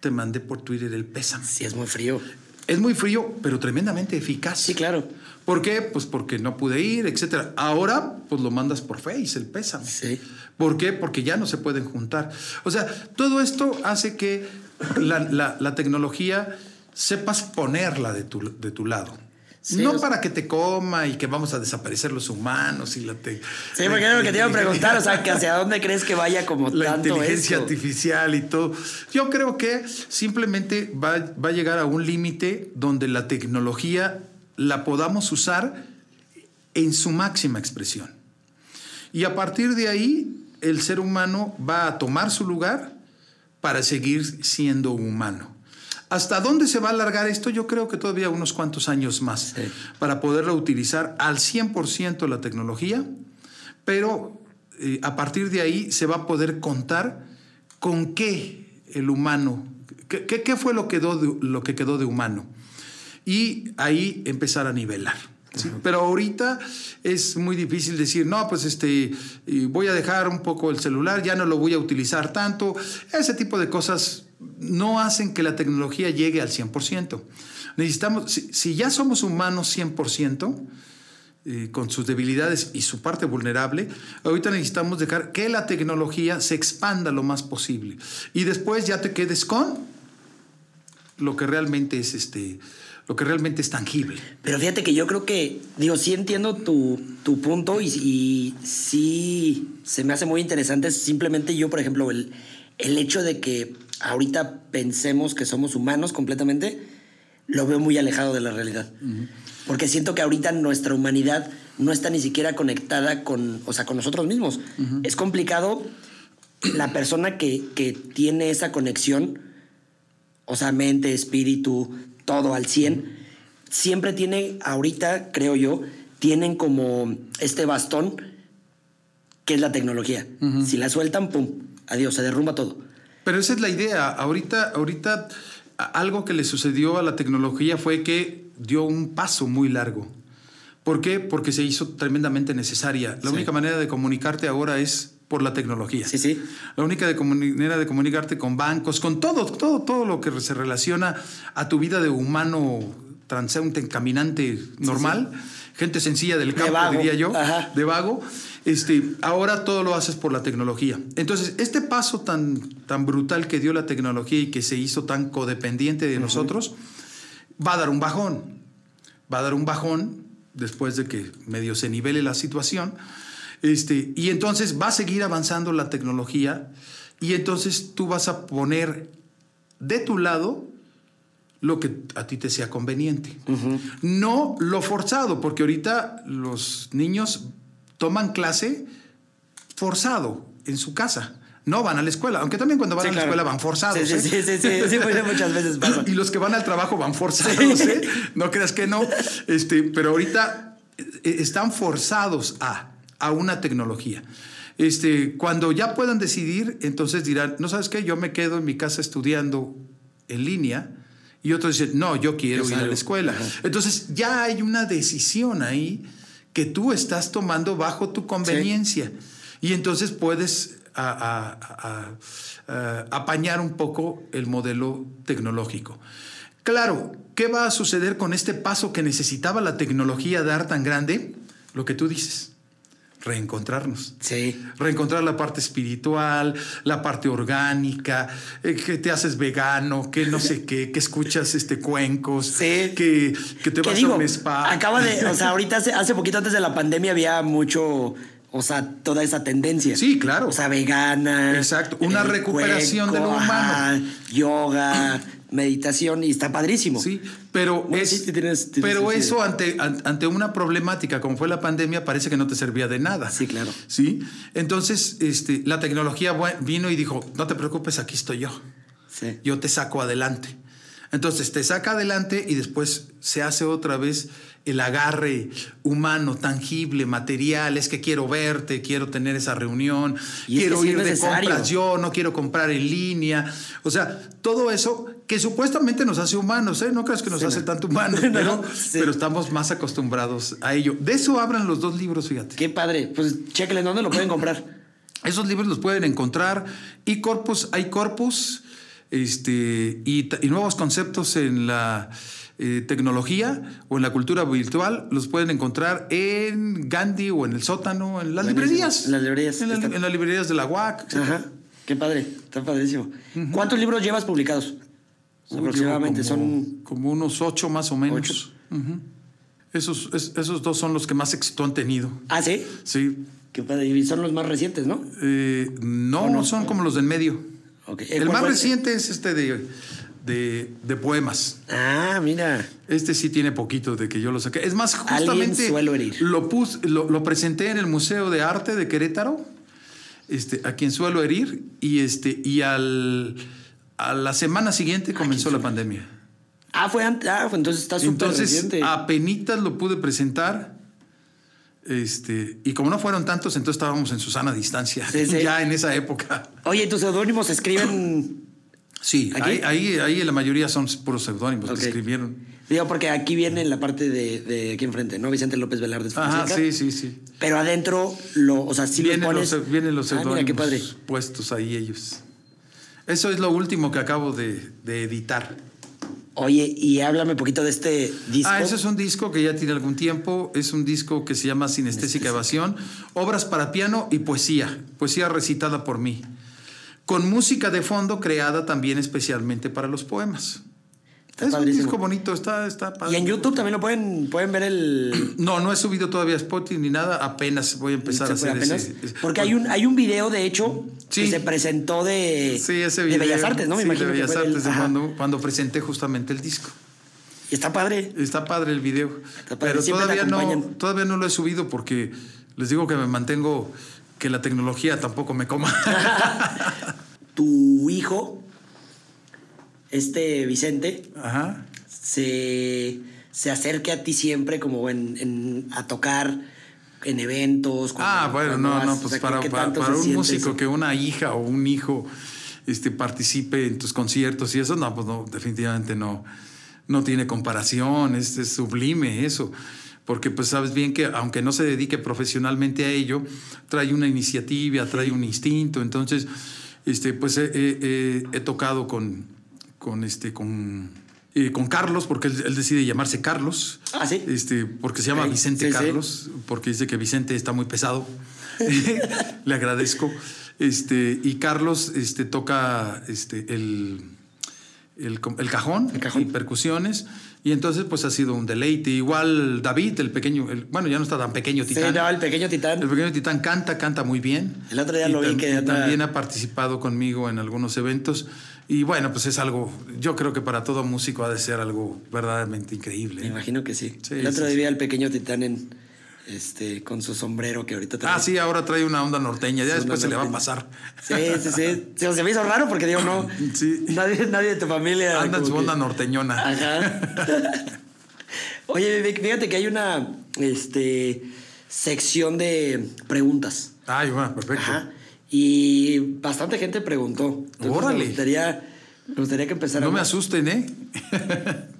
Te mandé por Twitter el pésame. Sí, es muy frío. Es muy frío, pero tremendamente eficaz. Sí, claro. ¿Por qué? Pues porque no pude ir, etcétera. Ahora, pues lo mandas por Face, el pésame. Sí. ¿Por qué? Porque ya no se pueden juntar. O sea, todo esto hace que la, tecnología sepas ponerla de tu, de tu lado no para que te coma y que vamos a desaparecer los humanos y la te, Sí, porque es lo que te iba a preguntar, o sea, que hacia dónde crees que vaya como la inteligencia artificial y todo. Yo creo que simplemente va, va a llegar a un límite donde la tecnología la podamos usar en su máxima expresión. Y a partir de ahí, el ser humano va a tomar su lugar para seguir siendo humano. ¿Hasta dónde se va a alargar esto? Yo creo que todavía unos cuantos años más para poderlo utilizar al 100% la tecnología, pero eh, a partir de ahí se va a poder contar con qué el humano, qué, fue lo, quedó lo que quedó de humano. Y ahí empezar a nivelar. Pero ahorita es muy difícil decir, no, pues este, voy a dejar un poco el celular, ya no lo voy a utilizar tanto. Ese tipo de cosas no hacen que la tecnología llegue al 100%. Necesitamos, si, ya somos humanos 100%, eh, con sus debilidades y su parte vulnerable, ahorita necesitamos dejar que la tecnología se expanda lo más posible. Y después ya te quedes con lo que realmente es este lo que realmente es tangible. Pero fíjate que yo creo que, digo, sí entiendo tu, tu punto y, y, sí se me hace muy interesante. Simplemente yo, por ejemplo, el, el hecho de que ahorita pensemos que somos humanos completamente, lo veo muy alejado de la realidad. Porque siento que ahorita nuestra humanidad no está ni siquiera conectada con, o sea, con nosotros mismos. Es complicado la persona que, que tiene esa conexión, o sea, mente, espíritu, todo al 100, siempre tiene, ahorita creo yo, tienen como este bastón que es la tecnología. Si la sueltan, pum, adiós, se derrumba todo. Pero esa es la idea. Ahorita, ahorita algo que le sucedió a la tecnología fue que dio un paso muy largo. ¿Por qué? Porque se hizo tremendamente necesaria. La Sí. única manera de comunicarte ahora es por la tecnología. Sí, sí. La única de manera de comunicarte con bancos, con todo, todo, todo lo que se relaciona a tu vida de humano transeúnte, caminante normal, gente sencilla del campo, vago. diría yo, Ajá. de vago. Este, ahora todo lo haces por la tecnología. Entonces, este paso tan, tan brutal que dio la tecnología y que se hizo tan codependiente de nosotros, va a dar un bajón. Va a dar un bajón después de que medio se nivele la situación. Este, y entonces va a seguir avanzando la tecnología y entonces tú vas a poner de tu lado lo que a ti te sea conveniente. No lo forzado, porque ahorita los niños toman clase forzado en su casa. No van a la escuela, aunque también cuando van Sí, a la claro. escuela van forzados. Sí, sí, ¿eh? sí, sí, sí, pues, [laughs] muchas veces pasa. Y los que van al trabajo van forzados, ¿eh? No creas que no. Este, pero ahorita eh, están forzados a, a una tecnología. Este, cuando ya puedan decidir, entonces dirán, no sabes qué, yo me quedo en mi casa estudiando en línea. Y otros dicen, no, yo quiero ir a la escuela. Ajá. Entonces ya hay una decisión ahí que tú estás tomando bajo tu conveniencia. Y entonces puedes a- a- a- a- apañar un poco el modelo tecnológico. Claro, ¿qué va a suceder con este paso que necesitaba la tecnología dar tan grande? Lo que tú dices, reencontrarnos. Sí. Reencontrar la parte espiritual, la parte orgánica, eh, que te haces vegano, que no sé qué, que escuchas este cuencos, Sí. que, que te ¿Qué vas digo? a un spa. Acaba de, o sea, [laughs] ahorita hace, hace poquito antes de la pandemia había mucho, o sea, toda esa tendencia. Sí, claro. O sea, vegana. Exacto, una recuperación de lo ajá, humano. yoga, meditación y está padrísimo. Sí, pero, Bueno, es- sí, sí tienes- tienes pero eso ante, an- ante una problemática como fue la pandemia parece que no te servía de nada. Sí, claro. ¿Sí? Entonces, este, la tecnología vino y dijo, no te preocupes, aquí estoy yo. Sí. Yo te saco adelante. Entonces te saca adelante y después se hace otra vez el agarre humano, tangible, material. Es que quiero verte, quiero tener esa reunión, Y quiero es ir de compras yo, no quiero comprar en línea. O sea, todo eso que supuestamente nos hace humanos, ¿eh? No creas que nos Sí, hace no. tanto humanos, [laughs] No, pero, sí. pero estamos más acostumbrados a ello. De eso hablan los dos libros, fíjate. Qué padre. Pues chéquenle, ¿dónde lo pueden comprar? Esos libros los pueden encontrar y corpus, hay corpus este, y nuevos conceptos en la eh, tecnología o en la cultura virtual los pueden encontrar en Gandhi o en el sótano, en las Buenísimo. librerías. En las librerías, En, la- están. en las librerías de la UAC. Ajá. Qué padre. Está padrísimo. ¿Cuántos libros llevas publicados? Uy, Aproximadamente como, son. como unos ocho más o menos. Ocho. Esos, es- esos dos son los que más éxito han tenido. Ah, sí. Sí. Qué padre. Y son los más recientes, ¿no? Eh, no, ¿O no? son como los del medio. El ¿Cuál más fue reciente es este de, de, de poemas. Ah, mira. Este sí tiene poquito de que yo lo saqué. Es más, justamente suelo herir. Lo, pus- lo, lo presenté en el Museo de Arte de Querétaro, este, a quien suelo herir, y, este, y al, a la semana siguiente comenzó la pandemia. Ah, fue antes. Ah, entonces está súper Entonces, reciente. apenitas lo pude presentar. Este, y como no fueron tantos, entonces estábamos en Susana distancia, Sí, sí. [laughs] ya en esa época. Oye, ¿tus seudónimos se escriben? Sí, ahí, ahí, ahí la mayoría son puros seudónimos Ok. que escribieron. Digo, porque aquí viene en la parte de, de aquí enfrente, ¿no? Vicente López Velarde Ajá, Fonseca. sí, sí, sí. Pero adentro, lo, o sea, sí vienen, los pones... vienen los Ah, mira, seudónimos qué padre. puestos ahí ellos. Eso es lo último que acabo de, de editar. Oye, y háblame un poquito de este disco. Ah, ese es un disco que ya tiene algún tiempo. Es un disco que se llama Sinestésica Evasión. Obras para piano y poesía. Poesía recitada por mí. Con música de fondo creada también especialmente para los poemas. Está es un padrísimo. disco bonito, está, está padre. Y en YouTube también lo pueden, pueden ver el. No, no he subido todavía Spotify ni nada. Apenas voy a empezar a ¿Se hacer apenas? ese- Porque hay un, hay un video, de hecho, que se presentó de, Sí, ese de. Bellas Artes, ¿no? Me Sí, imagino de que Bellas el- Artes, de cuando, cuando presenté justamente el disco. Y está padre. Está padre el video. Padre, Pero siempre todavía no, todavía no lo he subido porque les digo que me mantengo, que la tecnología tampoco me coma. [laughs] Tu hijo, este Vicente, Ajá. se, se acerque a ti siempre como en, en- a tocar en eventos. cuando- Ah, bueno, no, vas, no, o pues sea, ¿qué- para, un músico eso? que una hija o un hijo este, participe en tus conciertos y eso, no, pues no, definitivamente no, no tiene comparación, es, es sublime eso. Porque pues sabes bien que aunque no se dedique profesionalmente a ello, trae una iniciativa, trae un instinto. Entonces, este, pues he, tocado con, con, este, con, eh, con Carlos, porque él, él decide llamarse Carlos. Ah, ¿sí? Este, porque se llama Vicente sí, sí. Carlos, porque dice que Vicente está muy pesado. [laughs] [laughs] Le agradezco. Este, y Carlos este, toca este, el, el cajón, El cajón. y percusiones. Y entonces, pues ha sido un deleite. Igual David, el pequeño, el- bueno, ya no está tan pequeño Sí, Titán. no, el pequeño titán. El pequeño Titán canta, canta muy bien. El otro día Y lo vi que también ha participado conmigo en algunos eventos. Y bueno, pues es algo, yo creo que para todo músico ha de ser algo verdaderamente increíble. Me imagino que sí. Sí, el otro sí, día sí. vi al pequeño titán en, este, con su sombrero que ahorita trae. Ah, sí, ahora trae una onda norteña, ya después se le va a pasar. Sí, sí, sí. Se, me hizo raro porque digo, no. [laughs] Sí. Nadie, nadie de tu familia. Anda en su que- onda norteñona. Ajá. [laughs] Oye, Vic, fíjate que hay una este, sección de preguntas. Ay, bueno, perfecto. Ajá. Y bastante gente preguntó. Entonces, Órale. Me gustaría, me gustaría que No empezáramos. me asusten, ¿eh?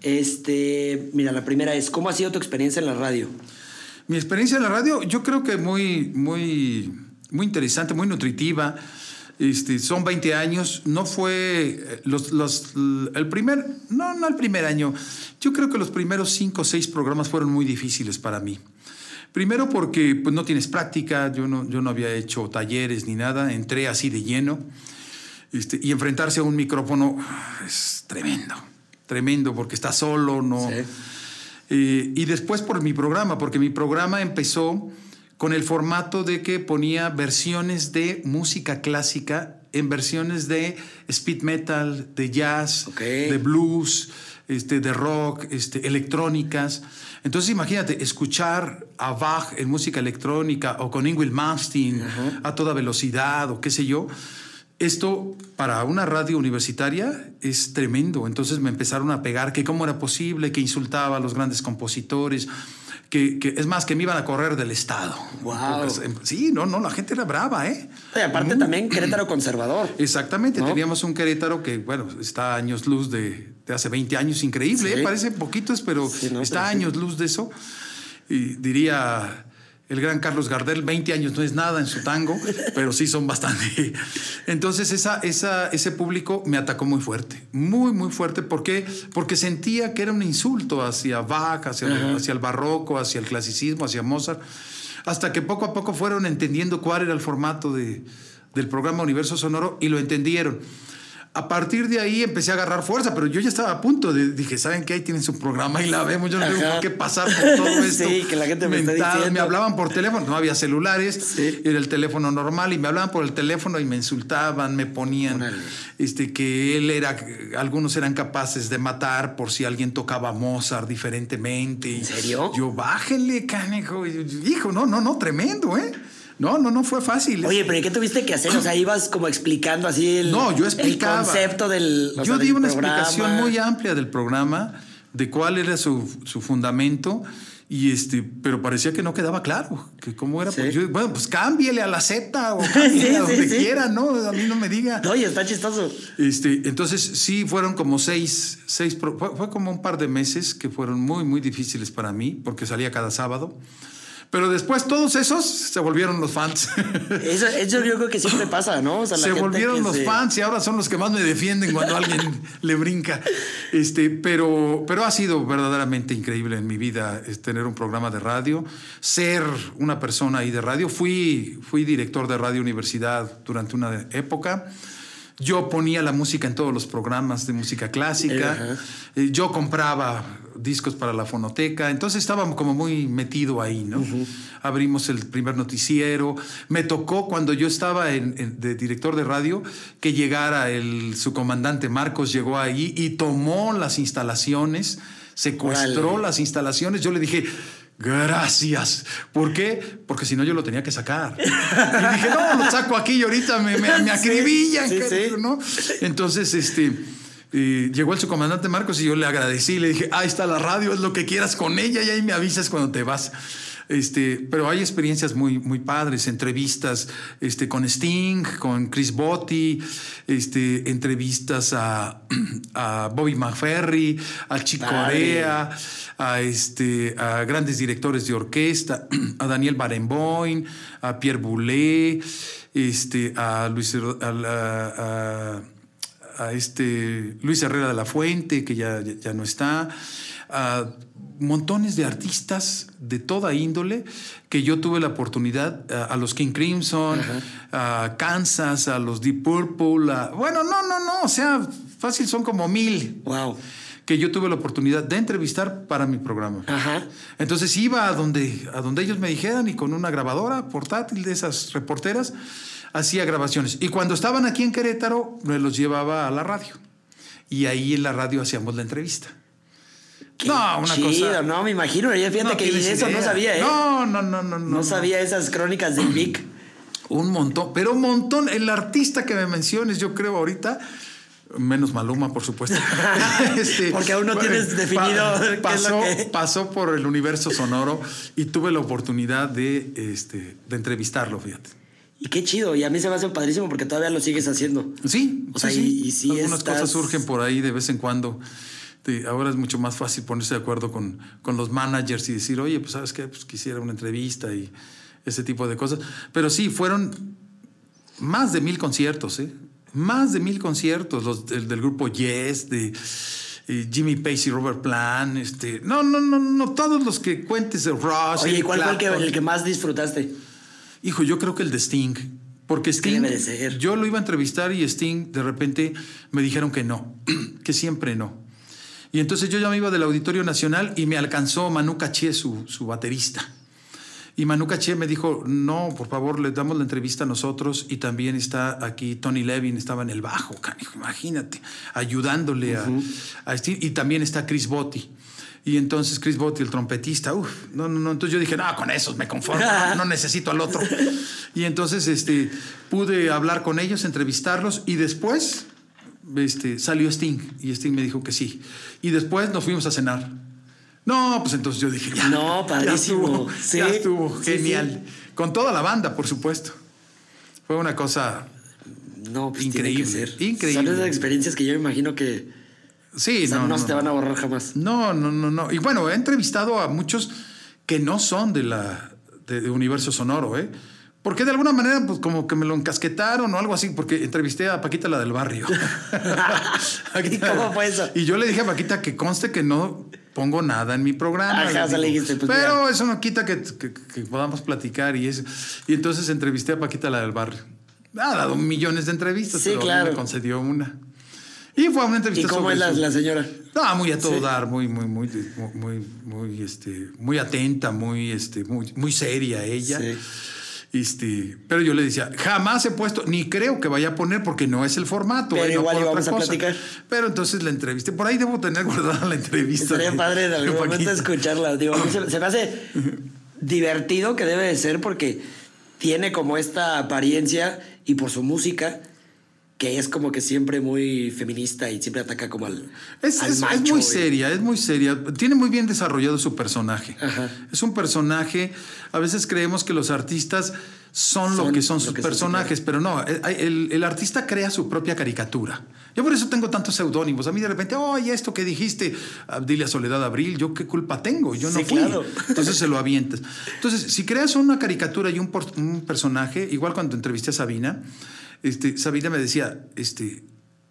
Este, mira, la primera es, ¿cómo ha sido tu experiencia en la radio? Mi experiencia en la radio, yo creo que muy, muy, muy interesante, muy nutritiva. Este, son 20 años, no fue eh, los, los, el primer, no, no el primer año, yo creo que los primeros 5 o 6 programas fueron muy difíciles para mí. Primero porque pues, no tienes práctica, yo no, yo no había hecho talleres ni nada, entré así de lleno. Este, y enfrentarse a un micrófono es tremendo, tremendo, porque está solo, no. Sí. Eh, y después por mi programa, porque mi programa empezó con el formato de que ponía versiones de música clásica en versiones de speed metal, de jazz, Ok. de blues, este, de rock, este, electrónicas. Entonces imagínate, escuchar a Bach en música electrónica o con Ingrid Malmsteen a toda velocidad o qué sé yo. Esto para una radio universitaria es tremendo. Entonces me empezaron a pegar que cómo era posible, que insultaba a los grandes compositores, que, que- es más, que me iban a correr del Estado. Guau. Porque, Sí, no, no, la gente era brava, ¿eh? Oye, aparte también Querétaro conservador. [clears throat] Exactamente, ¿No? teníamos un Querétaro que, bueno, está a años luz de, de hace 20 años, increíble, Sí. ¿eh? parece poquitos, pero Sí, no, está a pero sí. años luz de eso. Y diría el gran Carlos Gardel, 20 años no es nada en su tango, [laughs] pero sí son bastante. Entonces esa, esa, ese público me atacó muy fuerte, muy, muy fuerte. ¿Por qué? Porque sentía que era un insulto hacia Bach, hacia, el, hacia el barroco, hacia el clasicismo, hacia Mozart, hasta que poco a poco fueron entendiendo cuál era el formato de, del programa Universo Sonoro y lo entendieron. A partir de ahí empecé a agarrar fuerza, pero yo ya estaba a punto de, dije, ¿saben qué? Ahí tienen su programa y la vemos, yo no tengo por qué pasar por todo [laughs] esto. Sí, que la gente me está diciendo. Me hablaban por teléfono, no había celulares, Sí. era el teléfono normal y me hablaban por el teléfono y me insultaban, me ponían Órale. este que él era algunos eran capaces de matar por si alguien tocaba Mozart diferentemente. ¿En serio? Yo bájenle, canejo, hijo, no, no, no, tremendo, ¿eh? No, no, no fue fácil. Oye, pero ¿y qué tuviste que hacer? O sea, ibas como explicando así el, No, yo explicaba. el concepto del. o Yo sea, di del una programa. explicación muy amplia del programa, de cuál era su, su fundamento, y este, pero parecía que no quedaba claro, que cómo era. Sí. Pues yo, bueno, pues cámbiele a la Z o [laughs] cámbiele Sí, a donde sí, quiera, ¿no? A mí no me diga. Oye, está chistoso. Este, entonces sí fueron como seis, seis fue, fue como un par de meses que fueron muy, muy difíciles para mí, porque salía cada sábado. Pero después todos esos se volvieron los fans. Eso, eso yo creo que siempre pasa, ¿no? O sea, la se gente volvieron los se- fans y ahora son los que más me defienden cuando [laughs] alguien le brinca. Este, pero, pero ha sido verdaderamente increíble en mi vida es tener un programa de radio, ser una persona ahí de radio. Fui, fui director de Radio Universidad durante una época. Yo ponía la música en todos los programas de música clásica. Eh, Yo compraba discos para la fonoteca, entonces estaba como muy metido ahí, ¿no? Abrimos el primer noticiero. Me tocó cuando yo estaba en- en- de director de radio que llegara el, su comandante Marcos, llegó ahí y tomó las instalaciones, secuestró las instalaciones. Yo le dije, gracias. ¿Por qué? Porque si no yo lo tenía que sacar. Y dije, no, lo saco aquí y ahorita me, me, [laughs] acribillan. sí. ¿no? Entonces, este, eh, llegó el subcomandante Marcos y yo le agradecí, le dije, ahí está la radio, es lo que quieras con ella y ahí me avisas cuando te vas. Este, pero hay experiencias muy, muy padres, entrevistas este, con Sting, con Chris Botti, este, entrevistas a, [clears throat] a Bobby McFerry, a Chico. Corea, a, este, a grandes directores de orquesta, [clears throat] a Daniel Barenboim, a Pierre Boulez, este, a Luis, a, este Luis Herrera de la Fuente, que ya, ya- ya no está, a montones de artistas de toda índole que yo tuve la oportunidad, a, a los King Crimson, a Kansas, a los Deep Purple, a- bueno, no, no, no, o sea, fácil son como mil Wow. que yo tuve la oportunidad de entrevistar para mi programa. Ajá. Entonces iba a donde, a donde ellos me dijeran y con una grabadora portátil de esas reporteras hacía grabaciones. Y cuando estaban aquí en Querétaro, me los llevaba a la radio. Y ahí en la radio hacíamos la entrevista. Qué no, una chido, cosa. no, me imagino. Fíjate No que eso no sabía, ¿eh? No, no, no, no, no. No sabía esas crónicas del Vic. [clears throat] Un montón, pero un montón. El artista que me menciones, yo creo ahorita, menos Maluma, por supuesto. [laughs] [laughs] Este, Porque aún no tienes definido qué es lo pasó, que- pasó por el universo sonoro y tuve la oportunidad de, este, de entrevistarlo, fíjate. Y qué chido. Y a mí se me hace padrísimo porque todavía lo sigues haciendo. Sí, O sí, sea, sí. y- y sí Algunas estás- cosas surgen por ahí de vez en cuando. De- ahora es mucho más fácil ponerse de acuerdo con, con los managers y decir, oye, pues sabes qué, pues quisiera una entrevista y ese tipo de cosas. Pero sí, fueron más de mil conciertos, ¿eh? Más de mil conciertos, los del, del grupo Yes, de eh, Jimmy Pacey, Robert Plant, este, no, no, no, no, todos los que cuentes de Rush. Oye, ¿y cuál fue el que, el que más disfrutaste? Hijo, yo creo que el de Sting. Porque Sting, yo lo iba a entrevistar y Sting de repente me dijeron que no, [clears throat] que siempre no. Y entonces yo ya me iba del Auditorio Nacional y me alcanzó Manu Caché, su, su baterista. Y Manu Caché me dijo, no, por favor, le damos la entrevista a nosotros. Y también está aquí Tony Levin, estaba en el bajo, canijo, imagínate, ayudándole a, a Sting. Y también está Chris Botti. Y entonces Chris Botti, el trompetista, uff, no, no, no. Entonces yo dije, no, con esos me conformo, no, [laughs] no necesito al otro. Y entonces este, pude hablar con ellos, entrevistarlos y después este, salió Sting. Y Sting me dijo que sí. Y después nos fuimos a cenar. No, pues entonces yo dije, ya. No, Ya padrísimo. estuvo, Sí, ya estuvo, sí, genial. Con toda la banda, por supuesto. Fue una cosa No, pues Increíble, tiene que ser. increíble. Son esas experiencias que yo me imagino que Sí, o sea, no, no, no, se te van a borrar jamás. No, no, no, no. Y bueno, he entrevistado a muchos que no son de la de, de Universo Sonoro, ¿eh? Porque de alguna manera, pues como que me lo encasquetaron o algo así, porque entrevisté a Paquita, la del barrio. [laughs] ¿Y cómo fue eso? Y yo le dije a Paquita que conste que no pongo nada en mi programa. Ajá, Le o sea, le dijiste, pues, Pero mira. eso no quita que, que- que podamos platicar y eso. Y entonces entrevisté a Paquita, la del barrio. Ha dado millones de entrevistas, Sí, pero claro. me concedió una. Y fue una entrevista ¿Y cómo sobre es la, señora? no, muy a todo Sí. dar, muy, muy, muy, muy, muy, este, muy atenta, muy, este, muy, muy seria ella. Sí. Este, pero yo le decía, jamás he puesto, ni creo que vaya a poner porque no es el formato. Pero ¿eh? No igual otra íbamos a platicar. Pero entonces la entrevisté. Por ahí debo tener [laughs] guardada la entrevista. De- padre en algún momento escucharla. Digo, se, se me hace [laughs] divertido que debe de ser porque tiene como esta apariencia y por su música que es como que siempre muy feminista y siempre ataca como al. Es, al es- es muy y- seria, es muy seria. Tiene muy bien desarrollado su personaje. Ajá. Es un personaje, a veces creemos que los artistas son, lo que son sus que son, sí, personajes, pero no, eh, el, el artista crea su propia caricatura. Yo por eso tengo tantos seudónimos. A mí de repente, oye, esto que dijiste, ah, dile a Soledad Abril, ¿yo qué culpa tengo? Yo no Sí, fui. claro. Entonces se lo avientas. Entonces, si creas una caricatura y un personaje, igual cuando entrevisté a Sabina, este, Sabina me decía, este,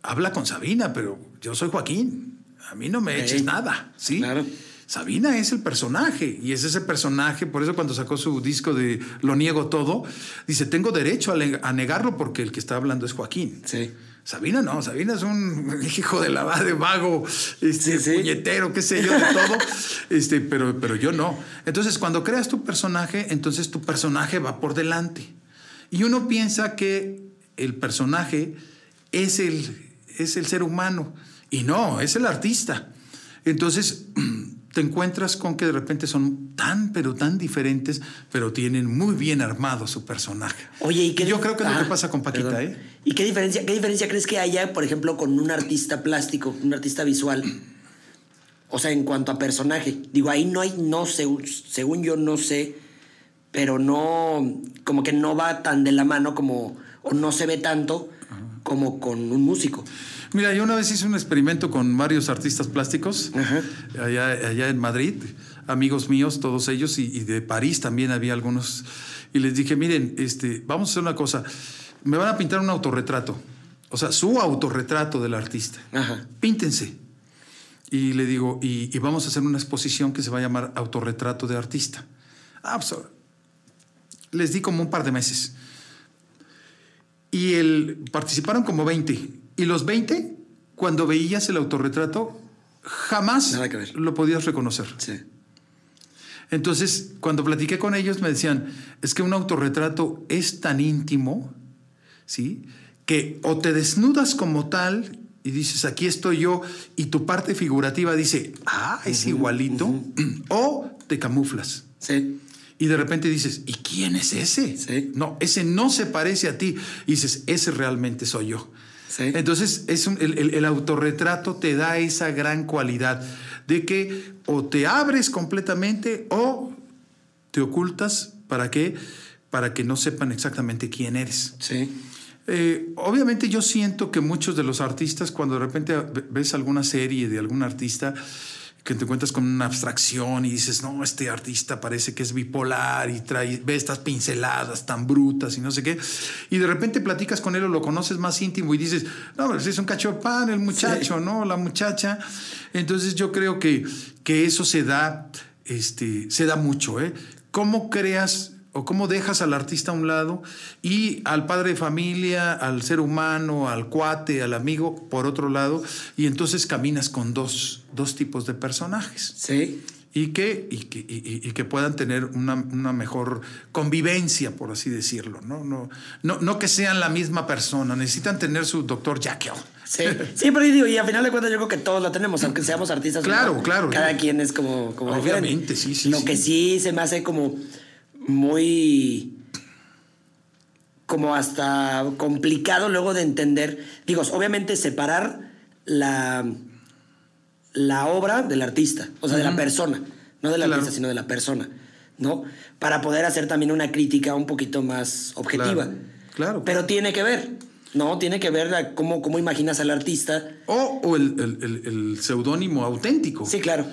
habla con Sabina, pero yo soy Joaquín. A mí no me eches nada, ¿sí? Claro. Sabina es el personaje y es ese personaje, por eso cuando sacó su disco de Lo niego todo, dice, tengo derecho a, negarlo porque el que está hablando es Joaquín. Sí. Sabina no, Sabina es un [laughs] hijo de la de vago, este, Sí, sí. puñetero, qué sé yo, de todo, [laughs] este, pero, pero yo no. Entonces, cuando creas tu personaje, entonces tu personaje va por delante. Y uno piensa que el personaje es el, es el ser humano, y no, es el artista. Entonces, [clears throat] te encuentras con que de repente son tan, pero tan diferentes, pero tienen muy bien armado su personaje. Oye, ¿y qué Yo creo que es lo Ah, que pasa con Paquita, perdón. ¿eh? ¿Y qué diferencia, qué diferencia crees que haya, por ejemplo, con un artista plástico, un artista visual? O sea, en cuanto a personaje. Digo, ahí no hay, no sé, según yo no sé, pero no, como que no va tan de la mano como, o no se ve tanto como con un músico. Mira, yo una vez hice un experimento con varios artistas plásticos Ajá. allá, allá en Madrid, amigos míos, todos ellos, y, y de París también había algunos. Y les dije, miren, este, vamos a hacer una cosa, me van a pintar un autorretrato, o sea, su autorretrato del artista. Ajá. Píntense. Y le digo, y, y vamos a hacer una exposición que se va a llamar Autorretrato de Artista. Ah, pues, les di como un par de meses. Y el, participaron como 20. Y los 20, cuando veías el autorretrato, jamás lo podías reconocer. Sí. Entonces, cuando platiqué con ellos, me decían, es que un autorretrato es tan íntimo, ¿sí? Que o te desnudas como tal y dices, aquí estoy yo, y tu parte figurativa dice, ah, es igualito, [clears throat] o te camuflas. Sí. Y de repente dices, ¿y quién es ese? Sí. No, ese no se parece a ti. Y dices, ese realmente soy yo. Sí. Entonces, es un- el, el- el autorretrato te da esa gran cualidad de que o te abres completamente o te ocultas para que, para que no sepan exactamente quién eres. Sí. Eh, obviamente yo siento que muchos de los artistas, cuando de repente ve- ves alguna serie de algún artista, que te encuentras con una abstracción y dices, no, este artista parece que es bipolar y trae, ve estas pinceladas tan brutas y no sé qué, y de repente platicas con él o lo conoces más íntimo y dices, no, pues es un cacho de pan el muchacho, ¿no? La muchacha. Entonces yo creo que, que eso se da, este, se da mucho, ¿eh? ¿Cómo creas o cómo dejas al artista a un lado y al padre de familia, al ser humano, al cuate, al amigo por otro lado, y entonces caminas con dos, dos tipos de personajes Sí. y que, y que, y- que puedan tener una, una mejor convivencia, por así decirlo. ¿no? No, no, no que sean la misma persona, necesitan tener su doctor Jekyll. Sí, sí, pero yo digo, y a final de cuentas yo creo que todos lo tenemos, aunque seamos artistas. Claro, no. claro. Cada quien es como, como Obviamente, diferente. sí, sí, Lo sí. que sí se me hace como muy como hasta complicado luego de entender. Digo, obviamente separar la, la obra del artista, o sea, de la persona, no del Claro. artista, sino de la persona, ¿no? Para poder hacer también una crítica un poquito más objetiva. Claro, claro. Pero tiene que ver, ¿no? Tiene que ver la- cómo, cómo imaginas al artista. O, o el, el- el- el seudónimo auténtico. Sí, claro.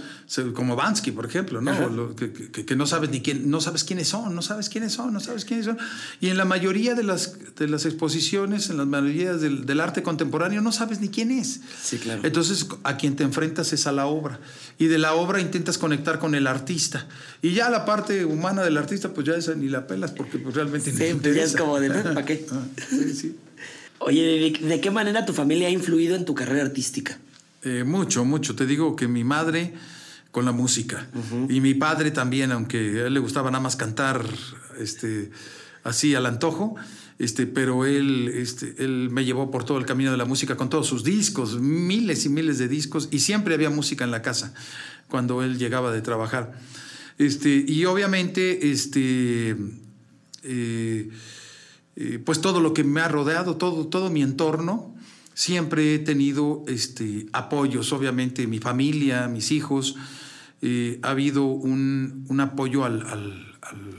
Como Bansky, por ejemplo, ¿no? Lo- que, que- que no sabes ni quién, no sabes quiénes son, no sabes quiénes son, no sabes quiénes son. Y en la mayoría de las, de las exposiciones, en las mayorías del, del arte contemporáneo, no sabes ni quién es. Sí, claro. Entonces, a quien te enfrentas es a la obra. Y de la obra intentas conectar con el artista. Y ya la parte humana del artista, pues ya esa ni la pelas, porque pues, realmente ni te pues es como. ¿Para qué? [laughs] Ah, sí, sí. Oye, ¿de, qué manera tu familia ha influido en tu carrera artística? Eh, mucho, mucho. Te digo que mi madre con la música y mi padre también, aunque a él le gustaba nada más cantar este, así al antojo, este, pero él, este, él me llevó por todo el camino de la música con todos sus discos, miles y miles de discos, y siempre había música en la casa cuando él llegaba de trabajar. Este, y obviamente, este, eh, eh, pues todo lo que me ha rodeado, todo, todo mi entorno, siempre he tenido este, apoyos, obviamente mi familia, mis hijos, eh, ha habido un, un apoyo al, al,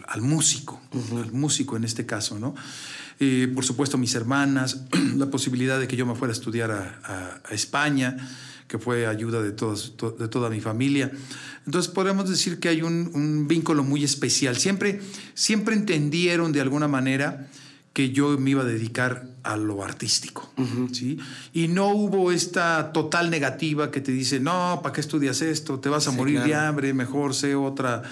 al, músico, al músico en este caso, ¿no? Eh, por supuesto mis hermanas, [clears throat] la posibilidad de que yo me fuera a estudiar a, a, España, que fue ayuda de, todos, de toda mi familia. Entonces podemos decir que hay un, un, vínculo muy especial. Siempre, siempre entendieron de alguna manera que yo me iba a dedicar a lo artístico. ¿sí? Y no hubo esta total negativa que te dice, no, ¿para qué estudias esto? Te vas a morir de hambre, mejor sé otra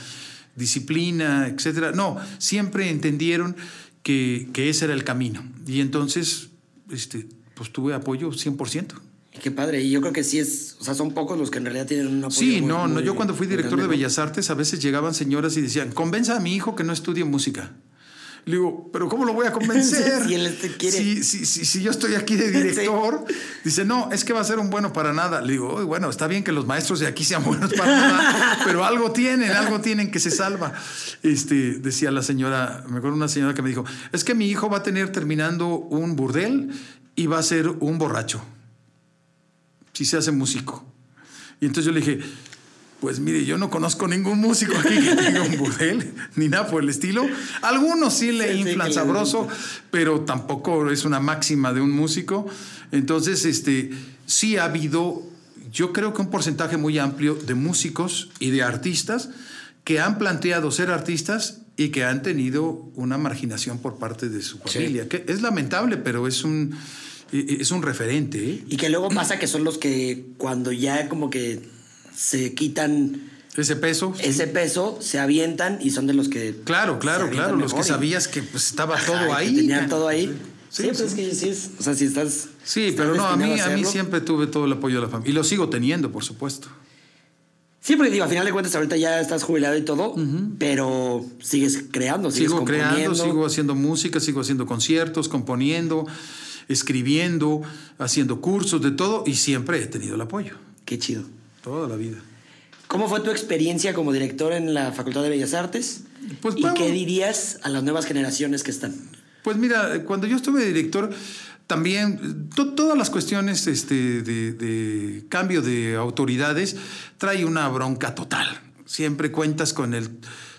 disciplina, etcétera. No, siempre entendieron que, que, ese era el camino. Y entonces, este, pues tuve apoyo 100%. Qué padre, y yo creo que sí es, o sea, son pocos los que en realidad tienen un apoyo. Sí, no, no, yo cuando fui director de Bellas Artes, a veces llegaban señoras y decían, convenza a mi hijo que no estudie música. Le digo, pero ¿cómo lo voy a [laughs] convencer? si, él quiere. Si, si, si, yo estoy aquí de director, dice, no, es que va a ser un bueno para nada. Le digo, bueno, está bien que los maestros de aquí sean buenos para nada, [laughs] pero algo tienen, algo tienen que se salva. Este, decía la señora, me acuerdo una señora que me dijo, es que mi hijo va a tener terminando un burdel y va a ser un borracho. Si se hace músico. Y entonces yo le dije, pues mire, yo no conozco ningún músico aquí que tenga un burdel, ni nada por el estilo. Algunos sí le sí, inflan sí, sabroso, pero tampoco es una máxima de un músico. Entonces, este, sí ha habido, yo creo que un porcentaje muy amplio de músicos y de artistas que han planteado ser artistas y que han tenido una marginación por parte de su familia, sí. que es lamentable, pero es un, es un referente. ¿eh? Y que luego pasa que son los que cuando ya como que se quitan ese peso. Ese sí. peso, se avientan y son de los que. Claro, claro, claro. Los que sabías que pues, estaba Ajá, todo ahí. tenían todo ahí. Sí, sí, pues es que sí es. O sea, si estás. Sí, estás pero no, a mí, a, a, mí siempre tuve todo el apoyo de la familia. Y lo sigo teniendo, por supuesto. Siempre digo, a final de cuentas, ahorita ya estás jubilado y todo, uh -huh. pero sigues creando, sigues Sigo creando, sigo haciendo música, sigo haciendo conciertos, componiendo, escribiendo, haciendo cursos, de todo, y siempre he tenido el apoyo. Qué chido. Toda la vida. ¿Cómo fue tu experiencia como director en la Facultad de Bellas Artes? Pues, ¿Y bueno, qué dirías a las nuevas generaciones que están? Pues mira, cuando yo estuve director, también to todas las cuestiones este, de, de, cambio de autoridades trae una bronca total. Siempre cuentas con el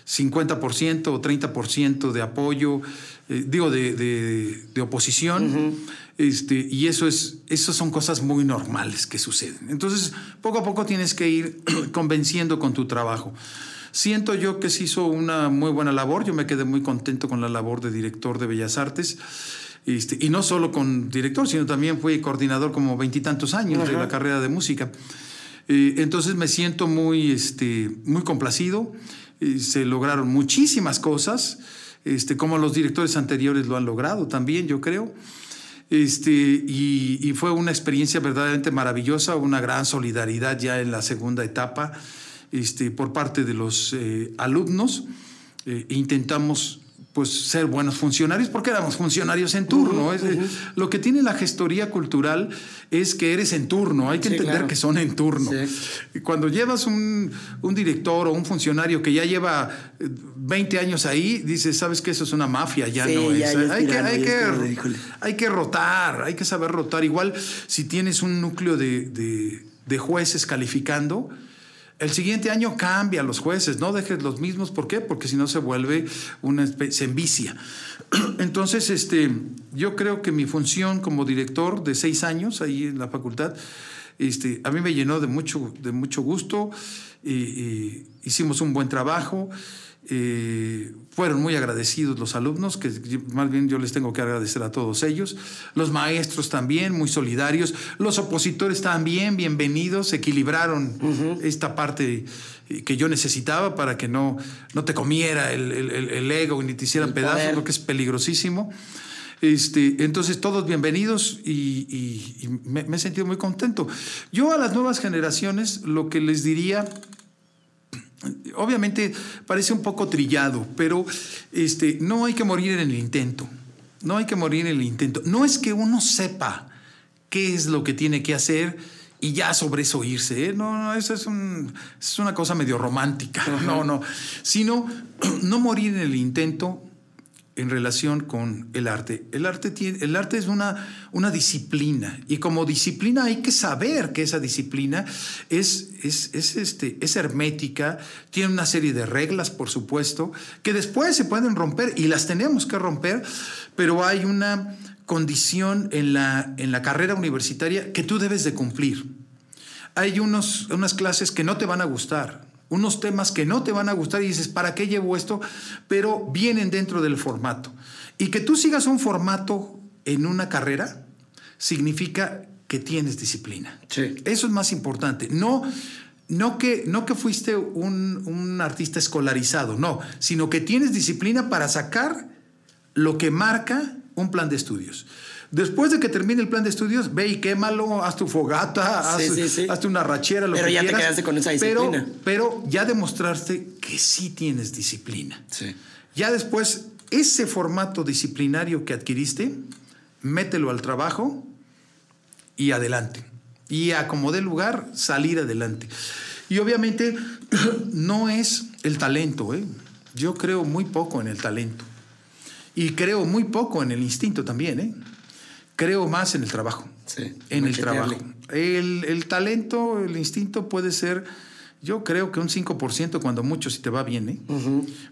50% o 30% de apoyo, eh, digo, de, de, de oposición. Uh -huh. Este, y eso es, eso son cosas muy normales que suceden. Entonces, poco a poco tienes que ir [clears throat] convenciendo con tu trabajo. Siento yo que se hizo una muy buena labor. Yo me quedé muy contento con la labor de director de Bellas Artes. Este, y no solo con director, sino también fui coordinador como veintitantos años de la carrera de música. Eh, entonces me siento muy, este, muy complacido. Eh, se lograron muchísimas cosas, este, como los directores anteriores lo han logrado también, yo creo. Este, y, fue una experiencia verdaderamente maravillosa, una gran solidaridad ya en la segunda etapa este, por parte de los eh, alumnos. Eh, intentamos pues ser buenos funcionarios porque éramos funcionarios en turno. Uh -huh, es, uh -huh. Lo que tiene la gestoría cultural es que eres en turno, hay que sí, entender claro. que son en turno. Sí. Cuando llevas un, un, director o un funcionario que ya lleva 20 años ahí, dices, sabes que eso es una mafia, ya sí, no ya, es. Ya hay, que, hay, que, hay que rotar, hay que saber rotar. Igual si tienes un núcleo de, de, de jueces calificando, el siguiente año cambia los jueces, no dejes los mismos. ¿Por qué? Porque si no se vuelve una especie, se envicia. [clears throat] Entonces, este, yo creo que mi función como director de seis años ahí en la facultad, este, a mí me llenó de mucho, de mucho gusto. Y, y hicimos un buen trabajo. Eh, fueron muy agradecidos los alumnos, que más bien yo les tengo que agradecer a todos ellos, los maestros también, muy solidarios, los opositores también, bienvenidos, equilibraron uh -huh. esta parte que yo necesitaba para que no, no te comiera el, el, el ego ni te hicieran pedazos, lo que es peligrosísimo. Este, entonces, todos bienvenidos y, y, y me, me he sentido muy contento. Yo a las nuevas generaciones lo que les diría obviamente parece un poco trillado, pero este, no hay que morir en el intento. No hay que morir en el intento. No es que uno sepa qué es lo que tiene que hacer y ya sobre eso irse. ¿eh? No, no, eso es, un, es, una cosa medio romántica. No, no. Sino [clears throat] no morir en el intento en relación con el arte. El arte, tiene, el arte es una, una disciplina y como disciplina hay que saber que esa disciplina es, es, es, este, es hermética, tiene una serie de reglas, por supuesto, que después se pueden romper y las tenemos que romper, pero hay una condición en la, en la carrera universitaria que tú debes de cumplir. Hay unos, unas clases que no te van a gustar, unos temas que no te van a gustar y dices, ¿para qué llevo esto? Pero vienen dentro del formato. Y que tú sigas un formato en una carrera significa que tienes disciplina. Sí. Eso es más importante. No, no, que, no que fuiste un, un artista escolarizado, no, sino que tienes disciplina para sacar lo que marca un plan de estudios. Después de que termine el plan de estudios, ve y quémalo, haz tu fogata, Sí, haz, sí, sí. hazte una rachera, lo Pero que ya te quedaste con esa Pero- disciplina. Pero, ya demostraste que sí tienes disciplina. Ya después, ese formato disciplinario que adquiriste, mételo al trabajo y adelante. Y a como dé lugar, salir adelante. Y obviamente [clears throat] no es el talento, ¿eh? Yo creo muy poco en el talento. Y creo muy poco en el instinto también, ¿eh? Creo más en el trabajo. Sí, En el trabajo. El, el talento, el instinto puede ser, yo creo que un 5% cuando mucho si te va bien, ¿eh?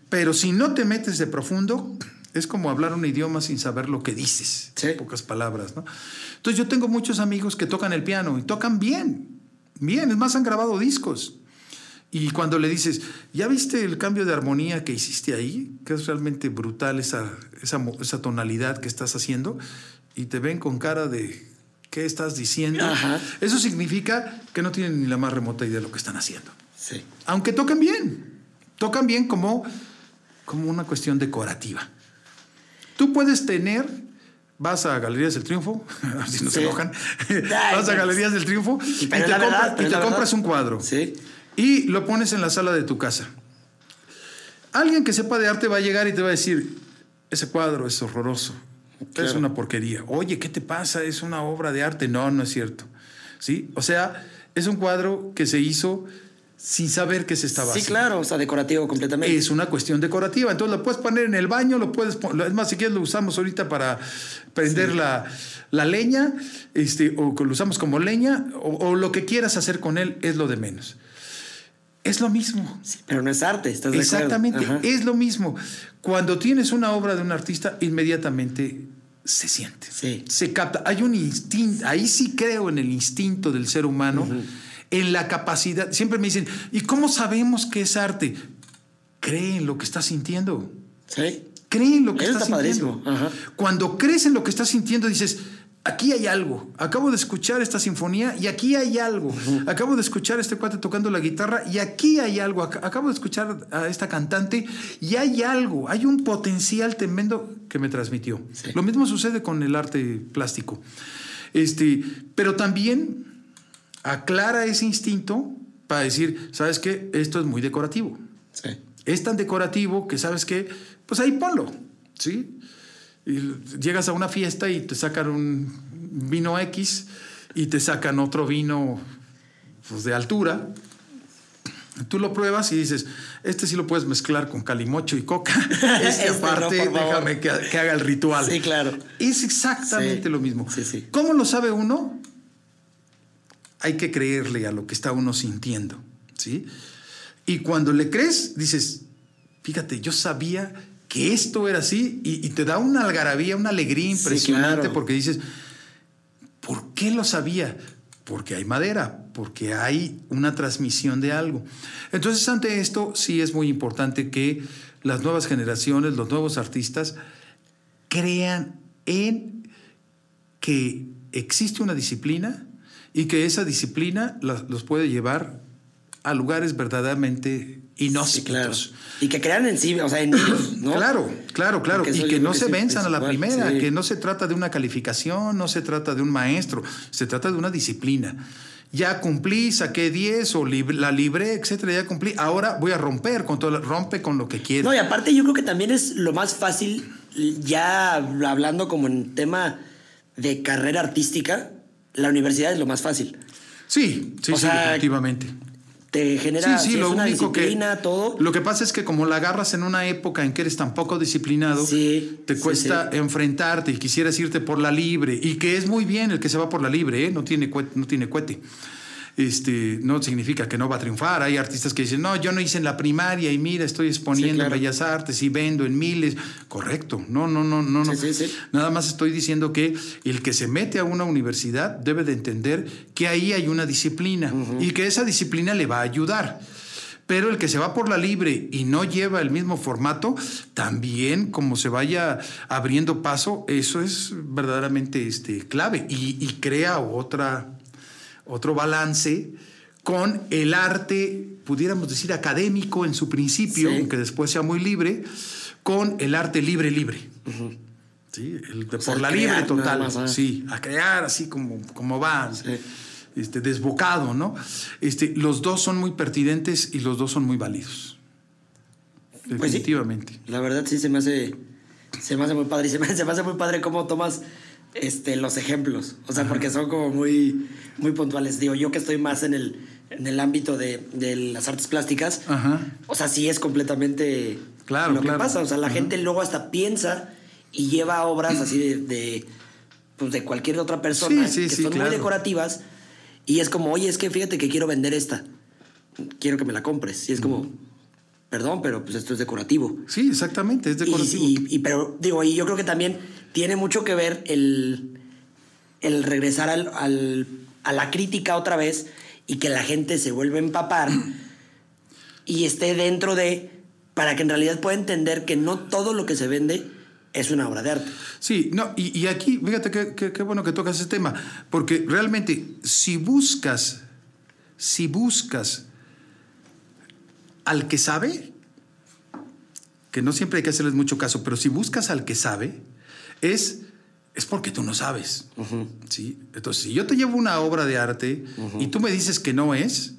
Pero si no te metes de profundo, es como hablar un idioma sin saber lo que dices. Sí. En pocas palabras, ¿no? Entonces yo tengo muchos amigos que tocan el piano y tocan bien. Bien, es más, han grabado discos. Y cuando le dices, ¿ya viste el cambio de armonía que hiciste ahí? Que es realmente brutal esa, esa, esa tonalidad que estás haciendo. Y te ven con cara de, ¿qué estás diciendo? Ajá. Eso significa que no tienen ni la más remota idea de lo que están haciendo. Sí. Aunque tocan bien. Tocan bien como, como una cuestión decorativa. Tú puedes tener, vas a Galerías del Triunfo, a ver si no se enojan, [laughs] vas a no. Galerías del Triunfo Y te, compras, verdad, y te compras un cuadro. Sí. Y lo pones en la sala de tu casa. Alguien que sepa de arte va a llegar y te va a decir, ese cuadro es horroroso, es una porquería. Oye, ¿qué te pasa? Es una obra de arte. No, no es cierto. ¿Sí? O sea, es un cuadro que se hizo sin saber que se estaba Sí, haciendo. claro, o sea, decorativo completamente. Es una cuestión decorativa. Entonces lo puedes poner en el baño, lo puedes poner. Es más, si quieres, lo usamos ahorita para prender la, la leña, este, o lo usamos como leña, o, o lo que quieras hacer con él es lo de menos. Es lo mismo. Sí, pero no es arte, ¿estás de acuerdo? Exactamente, es lo mismo. Cuando tienes una obra de un artista, inmediatamente se siente, Sí. se capta. Hay un instinto, ahí sí creo en el instinto del ser humano, en la capacidad. Siempre me dicen, ¿y cómo sabemos que es arte? Cree en lo que estás sintiendo. Sí. Cree en lo que Eso estás está sintiendo. ajá. Cuando crees en lo que estás sintiendo, dices, aquí hay algo. Acabo de escuchar esta sinfonía y aquí hay algo. Acabo de escuchar a este cuate tocando la guitarra y aquí hay algo. Ac- Acabo de escuchar a esta cantante y hay algo. Hay un potencial tremendo que me transmitió. Sí. Lo mismo sucede con el arte plástico. Este, pero también aclara ese instinto para decir, ¿sabes qué? Esto es muy decorativo Sí. es tan decorativo que sabes que, pues ahí ponlo, ¿sí? Llegas a una fiesta y te sacan un vino X y te sacan otro vino pues, de altura. Tú lo pruebas y dices, este sí lo puedes mezclar con calimocho y coca. [laughs] Este, Este aparte, déjame que, que haga el ritual. Sí, claro. Es exactamente Sí. lo mismo. Sí, sí. ¿Cómo lo sabe uno? Hay que creerle a lo que está uno sintiendo, ¿sí? Y cuando le crees, dices, fíjate, yo sabía que esto era así y, y te da una algarabía, una alegría Sí, impresionante claro. porque dices, ¿por qué lo sabía? Porque hay madera, porque hay una transmisión de algo. Entonces, ante esto, sí es muy importante que las nuevas generaciones, los nuevos artistas, crean en que existe una disciplina y que esa disciplina los puede llevar a lugares verdaderamente Sí, inhóspitos. claro. Y que crean en sí, o sea, en ellos, [clears throat] ¿no? Claro, claro, claro. Y que no que se venzan a la primera, sí. que no se trata de una calificación, no se trata de un maestro, se trata de una disciplina. Ya cumplí, saqué 10 o lib- la libré, etcétera, ya cumplí. Ahora voy a romper con todo, rompe con lo que quieras. No, y aparte yo creo que también es lo más fácil, ya hablando como en tema de carrera artística, la universidad es lo más fácil. Sí, sí, O sí, sea, definitivamente. Te genera Sí, sí, lo una único que. disciplina, todo. Lo que pasa es que como la agarras en una época en que eres tan poco disciplinado, Sí, te cuesta enfrentarte y quisieras irte por la libre. Y que es muy bien el que se va por la libre, ¿eh? no, tiene no tiene cuete. Este, no significa que no va a triunfar. Hay artistas que dicen, no, yo no hice en la primaria y mira, estoy exponiendo Sí, claro. en Bellas Artes y vendo en miles. Correcto. No, no, no, no. Sí, sí. Nada más estoy diciendo que el que se mete a una universidad debe de entender que ahí hay una disciplina y que esa disciplina le va a ayudar. Pero el que se va por la libre y no lleva el mismo formato, también como se vaya abriendo paso, eso es verdaderamente este, clave y, y crea otra, otro balance con el arte, pudiéramos decir académico en su principio, Sí. aunque después sea muy libre, con el arte libre libre. Sí, el de sea, por la crear libre total. más, ¿ah? Sí, a crear así como, como va. Sí. Este, desbocado, ¿no? Este, los dos son muy pertinentes y los dos son muy válidos. Pues sí. Definitivamente. La verdad sí se me hace se me hace muy padre y se me, se me hace muy padre cómo tomas este los ejemplos, o sea, porque son como muy muy puntuales. Digo, yo que estoy más en el en el ámbito de, de las artes plásticas, Ajá. o sea, sí es completamente Claro, lo claro. que pasa, o sea, la Ajá. gente luego hasta piensa y lleva obras así de, de pues de cualquier otra persona Sí, sí, que sí, son claro. muy decorativas y es como, "Oye, es que fíjate que quiero vender esta. Quiero que me la compres." Y es como, "Perdón, pero pues esto es decorativo." Sí, exactamente, es Y, decorativo. y- y- pero digo, y yo creo que también tiene mucho que ver el, el regresar al, al- a la crítica otra vez y que la gente se vuelva a empapar y esté dentro de, para que en realidad pueda entender que no todo lo que se vende es una obra de arte. Sí, no, y, y aquí, fíjate qué bueno que tocas ese tema, porque realmente si buscas, si buscas al que sabe, que no siempre hay que hacerles mucho caso, pero si buscas al que sabe, es, es porque tú no sabes. ¿sí? Entonces, si yo te llevo una obra de arte y tú me dices que no es,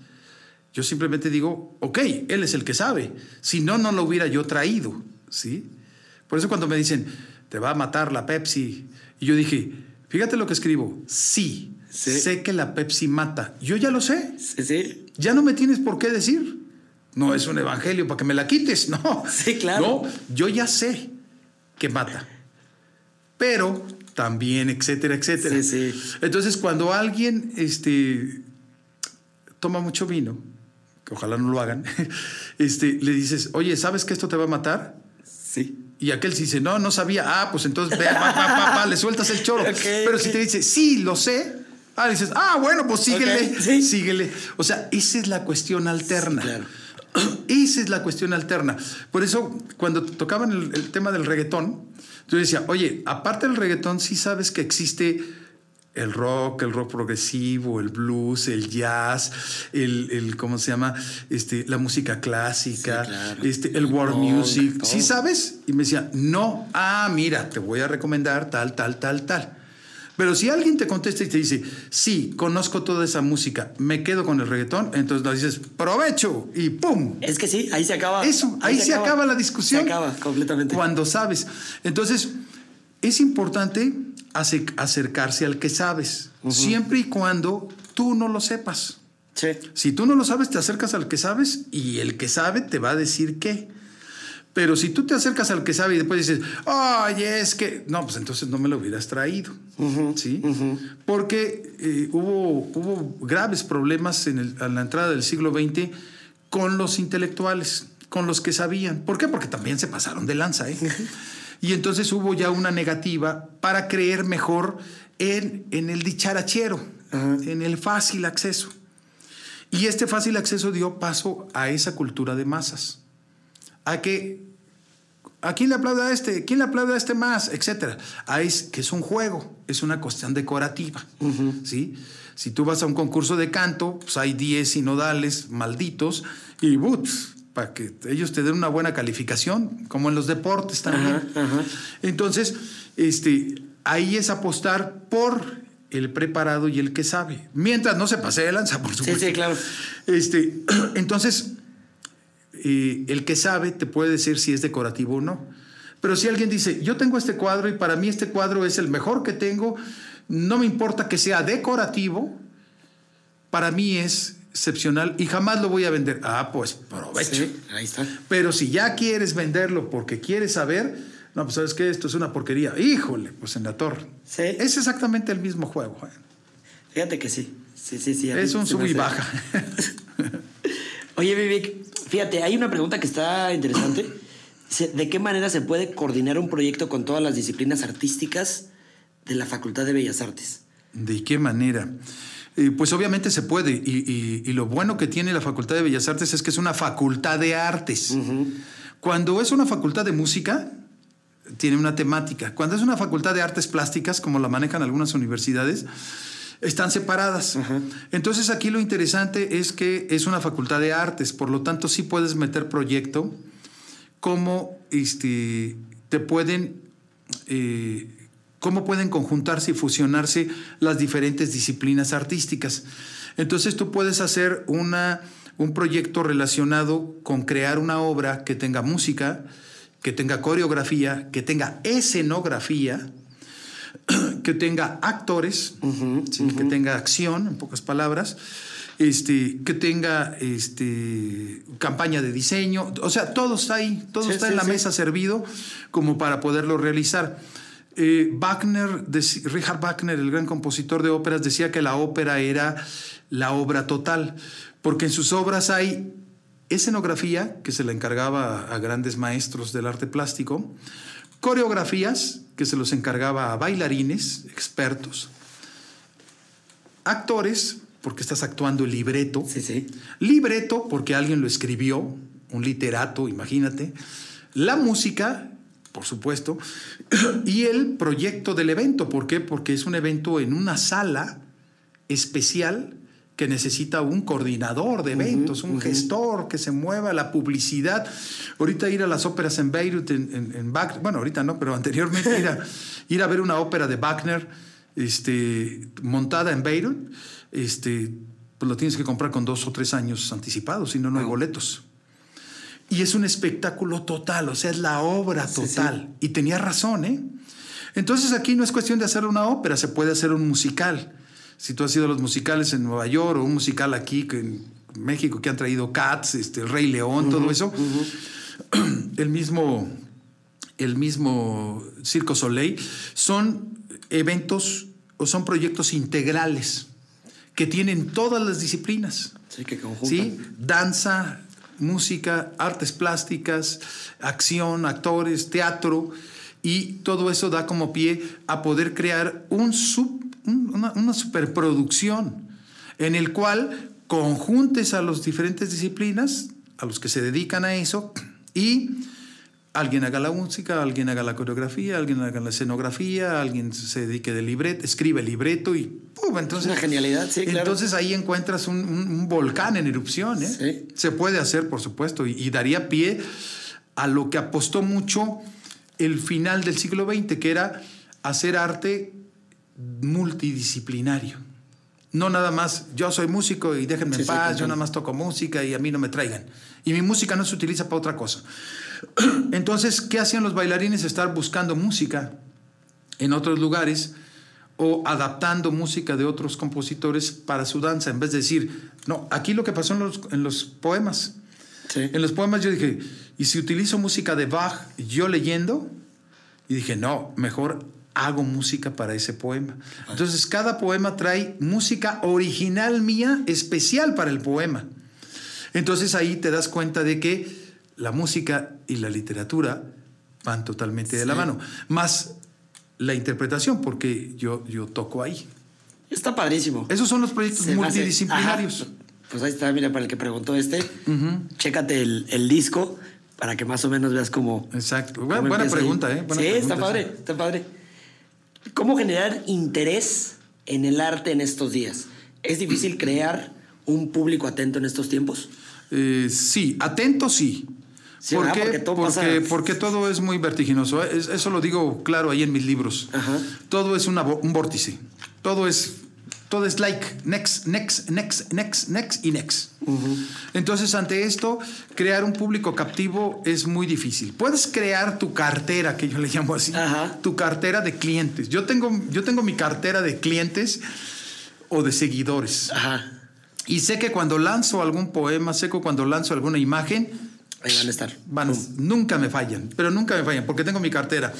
yo simplemente digo, ok, él es el que sabe. Si no, no lo hubiera yo traído. ¿sí? Por eso cuando me dicen, te va a matar la Pepsi, y yo dije, fíjate lo que escribo, sí, Sí. sé que la Pepsi mata. Yo ya lo sé. Sí, sí. Ya no me tienes por qué decir. No es un evangelio para que me la quites, [laughs] no. Sí, claro. No, yo ya sé que mata. Pero también, etcétera, etcétera. Sí, sí. Entonces, cuando alguien este, toma mucho vino, que ojalá no lo hagan, [laughs] este, le dices, oye, ¿sabes que esto te va a matar? Sí. Y aquel si dice, no, no sabía, ah, pues entonces ve, le sueltas el choro. [laughs] Ok, Pero si te dice, sí, lo sé, ah, dices, ah, bueno, pues síguele, Ok, sí. síguele. O sea, esa es la cuestión alterna. Claro. [clears throat] Esa es la cuestión alterna. Por eso, cuando tocaban el, el tema del reggaetón, yo decía, oye, aparte del reggaetón, sí sabes que existe el rock, el rock progresivo, el blues, el jazz, el, el ¿cómo se llama? Este, la música clásica, Sí, claro. este, el world music. ¿Sí sabes? Y me decía, no, ah, mira, te voy a recomendar tal, tal, tal, tal. Pero si alguien te contesta y te dice, sí, conozco toda esa música, me quedo con el reggaetón, entonces dices, provecho y ¡pum! Es que sí, ahí se acaba. Eso, ahí, se, acaba. la discusión. Se acaba completamente. Cuando sabes. Entonces, es importante ace- acercarse al que sabes, siempre y cuando tú no lo sepas. Sí. Si tú no lo sabes, te acercas al que sabes y el que sabe te va a decir qué. Pero si tú te acercas al que sabe y después dices, oye, es que. No, pues entonces no me lo hubieras traído. ¿Sí? Porque eh, hubo, hubo graves problemas en, el- la entrada del siglo XX con los intelectuales, con los que sabían. ¿Por qué? Porque también se pasaron de lanza. ¿eh? [laughs] Y entonces hubo ya una negativa para creer mejor en, en el dicharachero, en el fácil acceso. Y este fácil acceso dio paso a esa cultura de masas. A que, ¿a quién le aplaude a este? ¿Quién le aplaude a este más? Etcétera. A es, que es un juego, es una cuestión decorativa. ¿sí? Si tú vas a un concurso de canto, pues hay 10 sinodales malditos y boots para que ellos te den una buena calificación, como en los deportes también. Entonces, este, ahí es apostar por el preparado y el que sabe. Mientras no se pase de lanza, por Sí, supuesto. sí, claro. Este, [clears throat] entonces, eh, el que sabe te puede decir si es decorativo o no. Pero si alguien dice, yo tengo este cuadro y para mí este cuadro es el mejor que tengo, no me importa que sea decorativo, para mí es excepcional y jamás lo voy a vender. Ah, pues provecho. Sí, ahí está. Pero si ya quieres venderlo porque quieres saber, no, pues sabes que esto es una porquería. Híjole, pues en la torre. Sí. Es exactamente el mismo juego. ¿eh? Fíjate que sí. Sí, sí, sí. Es un sub y baja. [laughs] Oye, Vivek, fíjate, hay una pregunta que está interesante. [coughs] ¿De qué manera se puede coordinar un proyecto con todas las disciplinas artísticas de la Facultad de Bellas Artes? ¿De qué manera? Eh, pues obviamente se puede. Y, y- y lo bueno que tiene la Facultad de Bellas Artes es que es una facultad de artes. Cuando es una facultad de música, tiene una temática. Cuando es una facultad de artes plásticas, como la manejan algunas universidades, están separadas. Entonces aquí lo interesante es que es una facultad de artes, por lo tanto sí puedes meter proyecto, cómo este, te pueden, eh, cómo pueden conjuntarse y fusionarse las diferentes disciplinas artísticas. Entonces tú puedes hacer una, un proyecto relacionado con crear una obra que tenga música, que tenga coreografía, que tenga escenografía, [clears throat] que tenga actores, ¿sí? que tenga acción, en pocas palabras, este, que tenga este, campaña de diseño, o sea, todo está ahí, todo Sí, está sí, en la mesa servido como para poderlo realizar. Eh, Wagner, Richard Wagner, el gran compositor de óperas, decía que la ópera era la obra total, porque en sus obras hay escenografía, que se la encargaba a grandes maestros del arte plástico, coreografías, que se los encargaba a bailarines, expertos, actores, porque estás actuando el libreto, Sí, sí. libreto, porque alguien lo escribió, un literato, imagínate, la música, por supuesto, y el proyecto del evento, ¿por qué? Porque es un evento en una sala especial que necesita un coordinador de eventos, un gestor que se mueva la publicidad. Ahorita ir a las óperas en Beirut, en, en, en Wagner- bueno, ahorita no, pero [laughs] anteriormente ir a, ir a ver una ópera de Wagner este, montada en Beirut, este, pues lo tienes que comprar con dos o tres años anticipados, si no, no hay boletos. Y es un espectáculo total, o sea, es la obra Sí, sí. total. Y tenía razón, ¿eh? Entonces aquí no es cuestión de hacer una ópera, se puede hacer un musical. Si tú has ido a los musicales en Nueva York o un musical aquí en México que han traído Cats, este, el Rey León, todo eso, [clears throat] el mismo el mismo Circo Soleil, son eventos o son proyectos integrales que tienen todas las disciplinas. Sí, que conjuntan. ¿sí? Danza, música, artes plásticas, acción, actores, teatro, y todo eso da como pie a poder crear un sub- una, una superproducción en el cual conjuntes a las diferentes disciplinas, a los que se dedican a eso, y alguien haga la música, alguien haga la coreografía, alguien haga la escenografía, alguien se dedique de libreto, escribe el libreto y ¡pum! entonces una genialidad, sí, claro. Entonces ahí encuentras un, un- un volcán en erupción, ¿eh? Sí. Se puede hacer, por supuesto, y, y daría pie a lo que apostó mucho el final del siglo XX, que era hacer arte multidisciplinario. No nada más, yo soy músico y déjenme Sí, en paz, yo nada más toco música y a mí no me traigan. Y mi música no se utiliza para otra cosa. [clears throat] Entonces, ¿qué hacían los bailarines? Estar buscando música en otros lugares o adaptando música de otros compositores para su danza, en vez de decir, no, aquí lo que pasó en los, en los poemas. Sí. En los poemas yo dije, ¿y si utilizo música de Bach yo leyendo? Y dije, no, mejor hago música para ese poema. Entonces, cada poema trae música original mía, especial para el poema. Entonces ahí te das cuenta de que la música y la literatura van totalmente de la mano. Más la interpretación, porque yo, yo toco ahí. Está padrísimo. Esos son los proyectos Se multidisciplinarios. Pues ahí está, mira, para el que preguntó este, chécate el, el disco para que más o menos veas cómo. Exacto. cómo Buena, ahí. pregunta, ¿eh? Buena sí, está padre, sí. está padre. ¿Cómo generar interés en el arte en estos días? ¿Es difícil crear un público atento en estos tiempos? Eh, sí, atento sí. Sí, ¿Por qué? Porque todo porque, pasa- porque todo es muy vertiginoso. Es- eso lo digo claro ahí en mis libros. Ajá. Todo es una un vórtice. Todo es, todo es like, next, next, next, next, next y next. Entonces, ante esto, crear un público captivo es muy difícil. Puedes crear tu cartera, que yo le llamo así, Ajá. tu cartera de clientes. Yo tengo, yo tengo mi cartera de clientes o de seguidores. Ajá. Y sé que cuando lanzo algún poema, sé que cuando lanzo alguna imagen, Ahí van a estar. van, nunca me fallan, pero nunca me fallan, porque tengo mi cartera.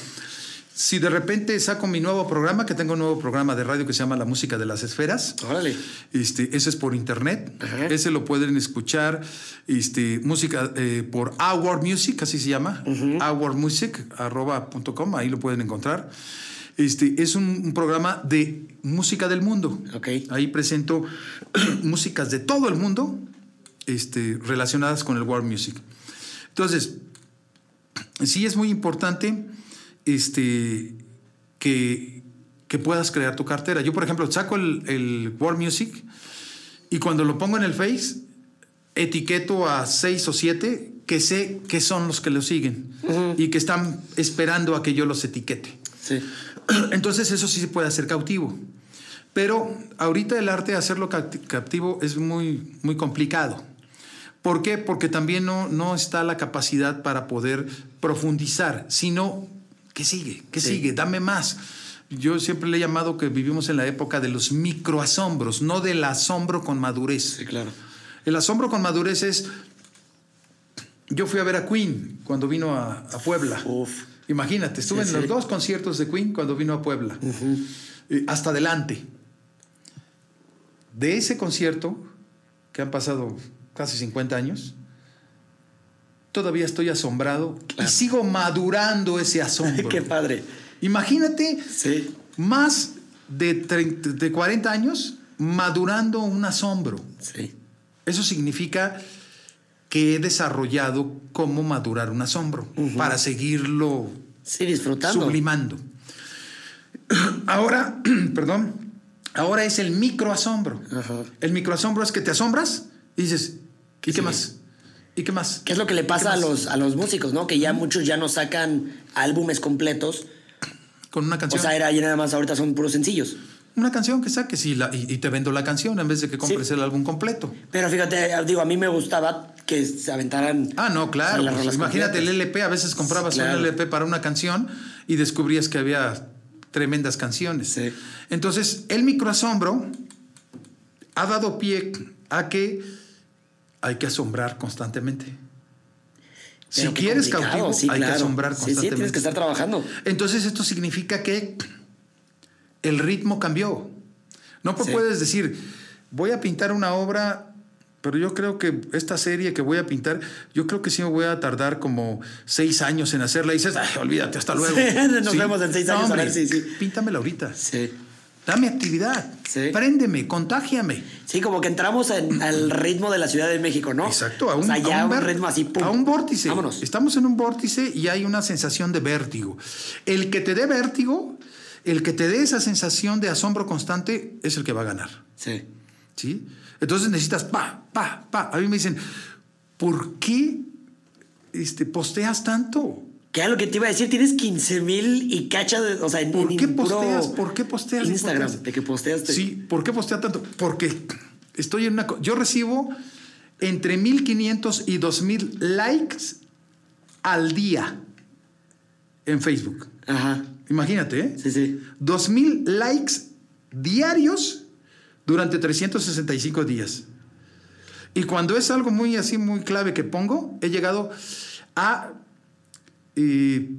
Si de repente saco mi nuevo programa, que tengo un nuevo programa de radio que se llama La Música de las Esferas, Órale. este, ese es por internet. Ajá. Ese lo pueden escuchar. Este, música eh, por Our Music, así se llama. Our Music, arroba punto com, ahí lo pueden encontrar. Este, es un, un programa de música del mundo. Ok. Ahí presento [clears throat] músicas de todo el mundo este, relacionadas con el world music. Entonces, sí es muy importante este, que, que puedas crear tu cartera. Yo, por ejemplo, saco el, el world music y cuando lo pongo en el Face, etiqueto a seis o siete que sé que son los que lo siguen y que están esperando a que yo los etiquete. Sí. [clears throat] Entonces eso sí se puede hacer cautivo. Pero ahorita el arte de hacerlo captivo es muy, muy complicado. ¿Por qué? Porque también no, no está la capacidad para poder profundizar, sino que sigue, Sí. sigue, dame más. Yo siempre le he llamado que vivimos en la época de los microasombros, no del asombro con madurez. Sí, claro. El asombro con madurez es. Yo fui a ver a Queen cuando vino a, a Puebla. Uf. Imagínate, estuve Sí, en los dos conciertos de Queen cuando vino a Puebla. Eh, hasta adelante. De ese concierto, que han pasado casi 50 años, todavía estoy asombrado Claro. y sigo madurando ese asombro. [laughs] Qué padre. Imagínate Sí. más de, 30 de 40 años madurando un asombro. Sí. Eso significa que he desarrollado cómo madurar un asombro para seguirlo Sí, disfrutando. sublimando. [clears throat] Ahora, [clears throat] perdón, ahora es el microasombro. Ajá. El microasombro es que te asombras y dices, ¿y qué más? ¿Y qué más? ¿Qué es lo que le pasa a los, a los músicos, no? Que ya muchos ya no sacan álbumes completos. Con una O canción. sea, era ya nada más ahorita son puros sencillos. una canción que saques y, la- y- y te vendo la canción en vez de que compres Sí. el álbum completo. Pero fíjate, digo, a mí me gustaba que se aventaran. Ah, no, claro. o pues imagínate el. LP, a veces comprabas Claro. un LP para una canción y descubrías que había tremendas canciones. Sí. Entonces, el microasombro ha dado pie a que hay que asombrar constantemente. Si Pero quieres cautivo, sí, hay que asombrar Sí, sí, constantemente. tienes que estar trabajando. Entonces esto significa que el ritmo cambió. No puedes decir, voy a pintar una obra, pero yo creo que esta serie que voy a pintar, yo creo que sí me voy a tardar como seis años en hacerla. Y dices, "Ay, olvídate, hasta luego. [laughs] Sí, nos vemos en seis años, a ver si- sí. Píntamela ahorita. Sí. Dame actividad. Sí. Préndeme, contágiame. Sí, como que entramos en- [clears throat] al ritmo de la Ciudad de México, ¿no? Exacto, a un, o sea, ya a un un ver- ritmo así, pum. a un vórtice. Vámonos. Estamos en un vórtice y hay una sensación de vértigo. El que te dé vértigo, el que te dé esa sensación de asombro constante, es el que va a ganar. Sí. ¿sí? Entonces necesitas pa, pa, pa. A mí me dicen, ¿por qué este, posteas tanto? Que era lo que te iba a decir, tienes 15 mil y cacha de. O sea, en, ¿Por en qué posteas? ¿Por qué posteas? Instagram, Posteas. de que posteaste. Sí, ¿por qué postea tanto? Porque estoy en una... Yo recibo entre 1500 y 2000 likes al día en Facebook. Ajá. Imagínate, ¿eh? Sí, sí. 2000 likes diarios durante 365 días. Y cuando es algo muy así, muy clave que pongo, he llegado a eh,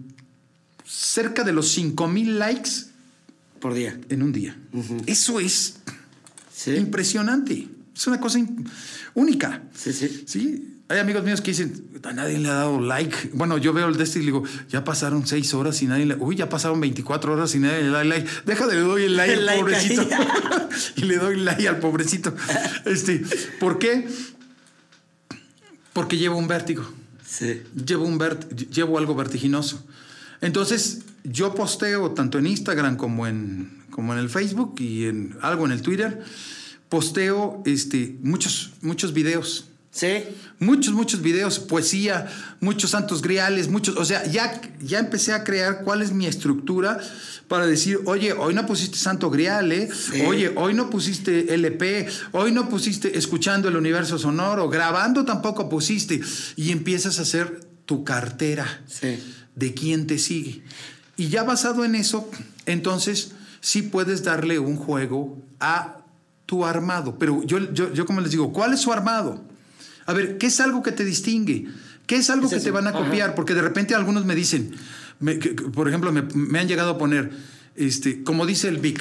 cerca de los 5000 likes Por día. en un día. Eso es Sí. impresionante. Es una cosa única. Sí, sí. Sí, hay amigos míos que dicen, a nadie le ha dado like. Bueno, yo veo el de este y digo, ya pasaron seis horas y nadie le... Uy, ya pasaron 24 horas y nadie le da like. Déjale, le doy el like [laughs] El al like pobrecito. [laughs] y le doy like al pobrecito. [laughs] Este, ¿Por qué? Porque llevo un vértigo. Llevo, un llevo algo vertiginoso. Entonces, yo posteo tanto en Instagram como en, como en el Facebook y en algo en el Twitter, posteo este, muchos, muchos videos. Sí. Muchos, muchos videos, poesía, muchos santos griales, muchos, o sea, ya, ya empecé a crear cuál es mi estructura para decir, oye, hoy no pusiste santo grial, ¿eh? Sí. Oye, hoy no pusiste LP, hoy no pusiste escuchando el universo sonoro, grabando tampoco pusiste, y empiezas a hacer tu cartera Sí. de quién te sigue. Y ya basado en eso, entonces sí puedes darle un juego a tu armado. Pero yo, yo, yo como les digo, ¿cuál es su armado? A ver, ¿qué es algo que te distingue? ¿Qué es algo Es que eso, te van a ajá. copiar? Porque de repente algunos me dicen, me- que- por ejemplo, me, me han llegado a poner, este, como dice el Vic,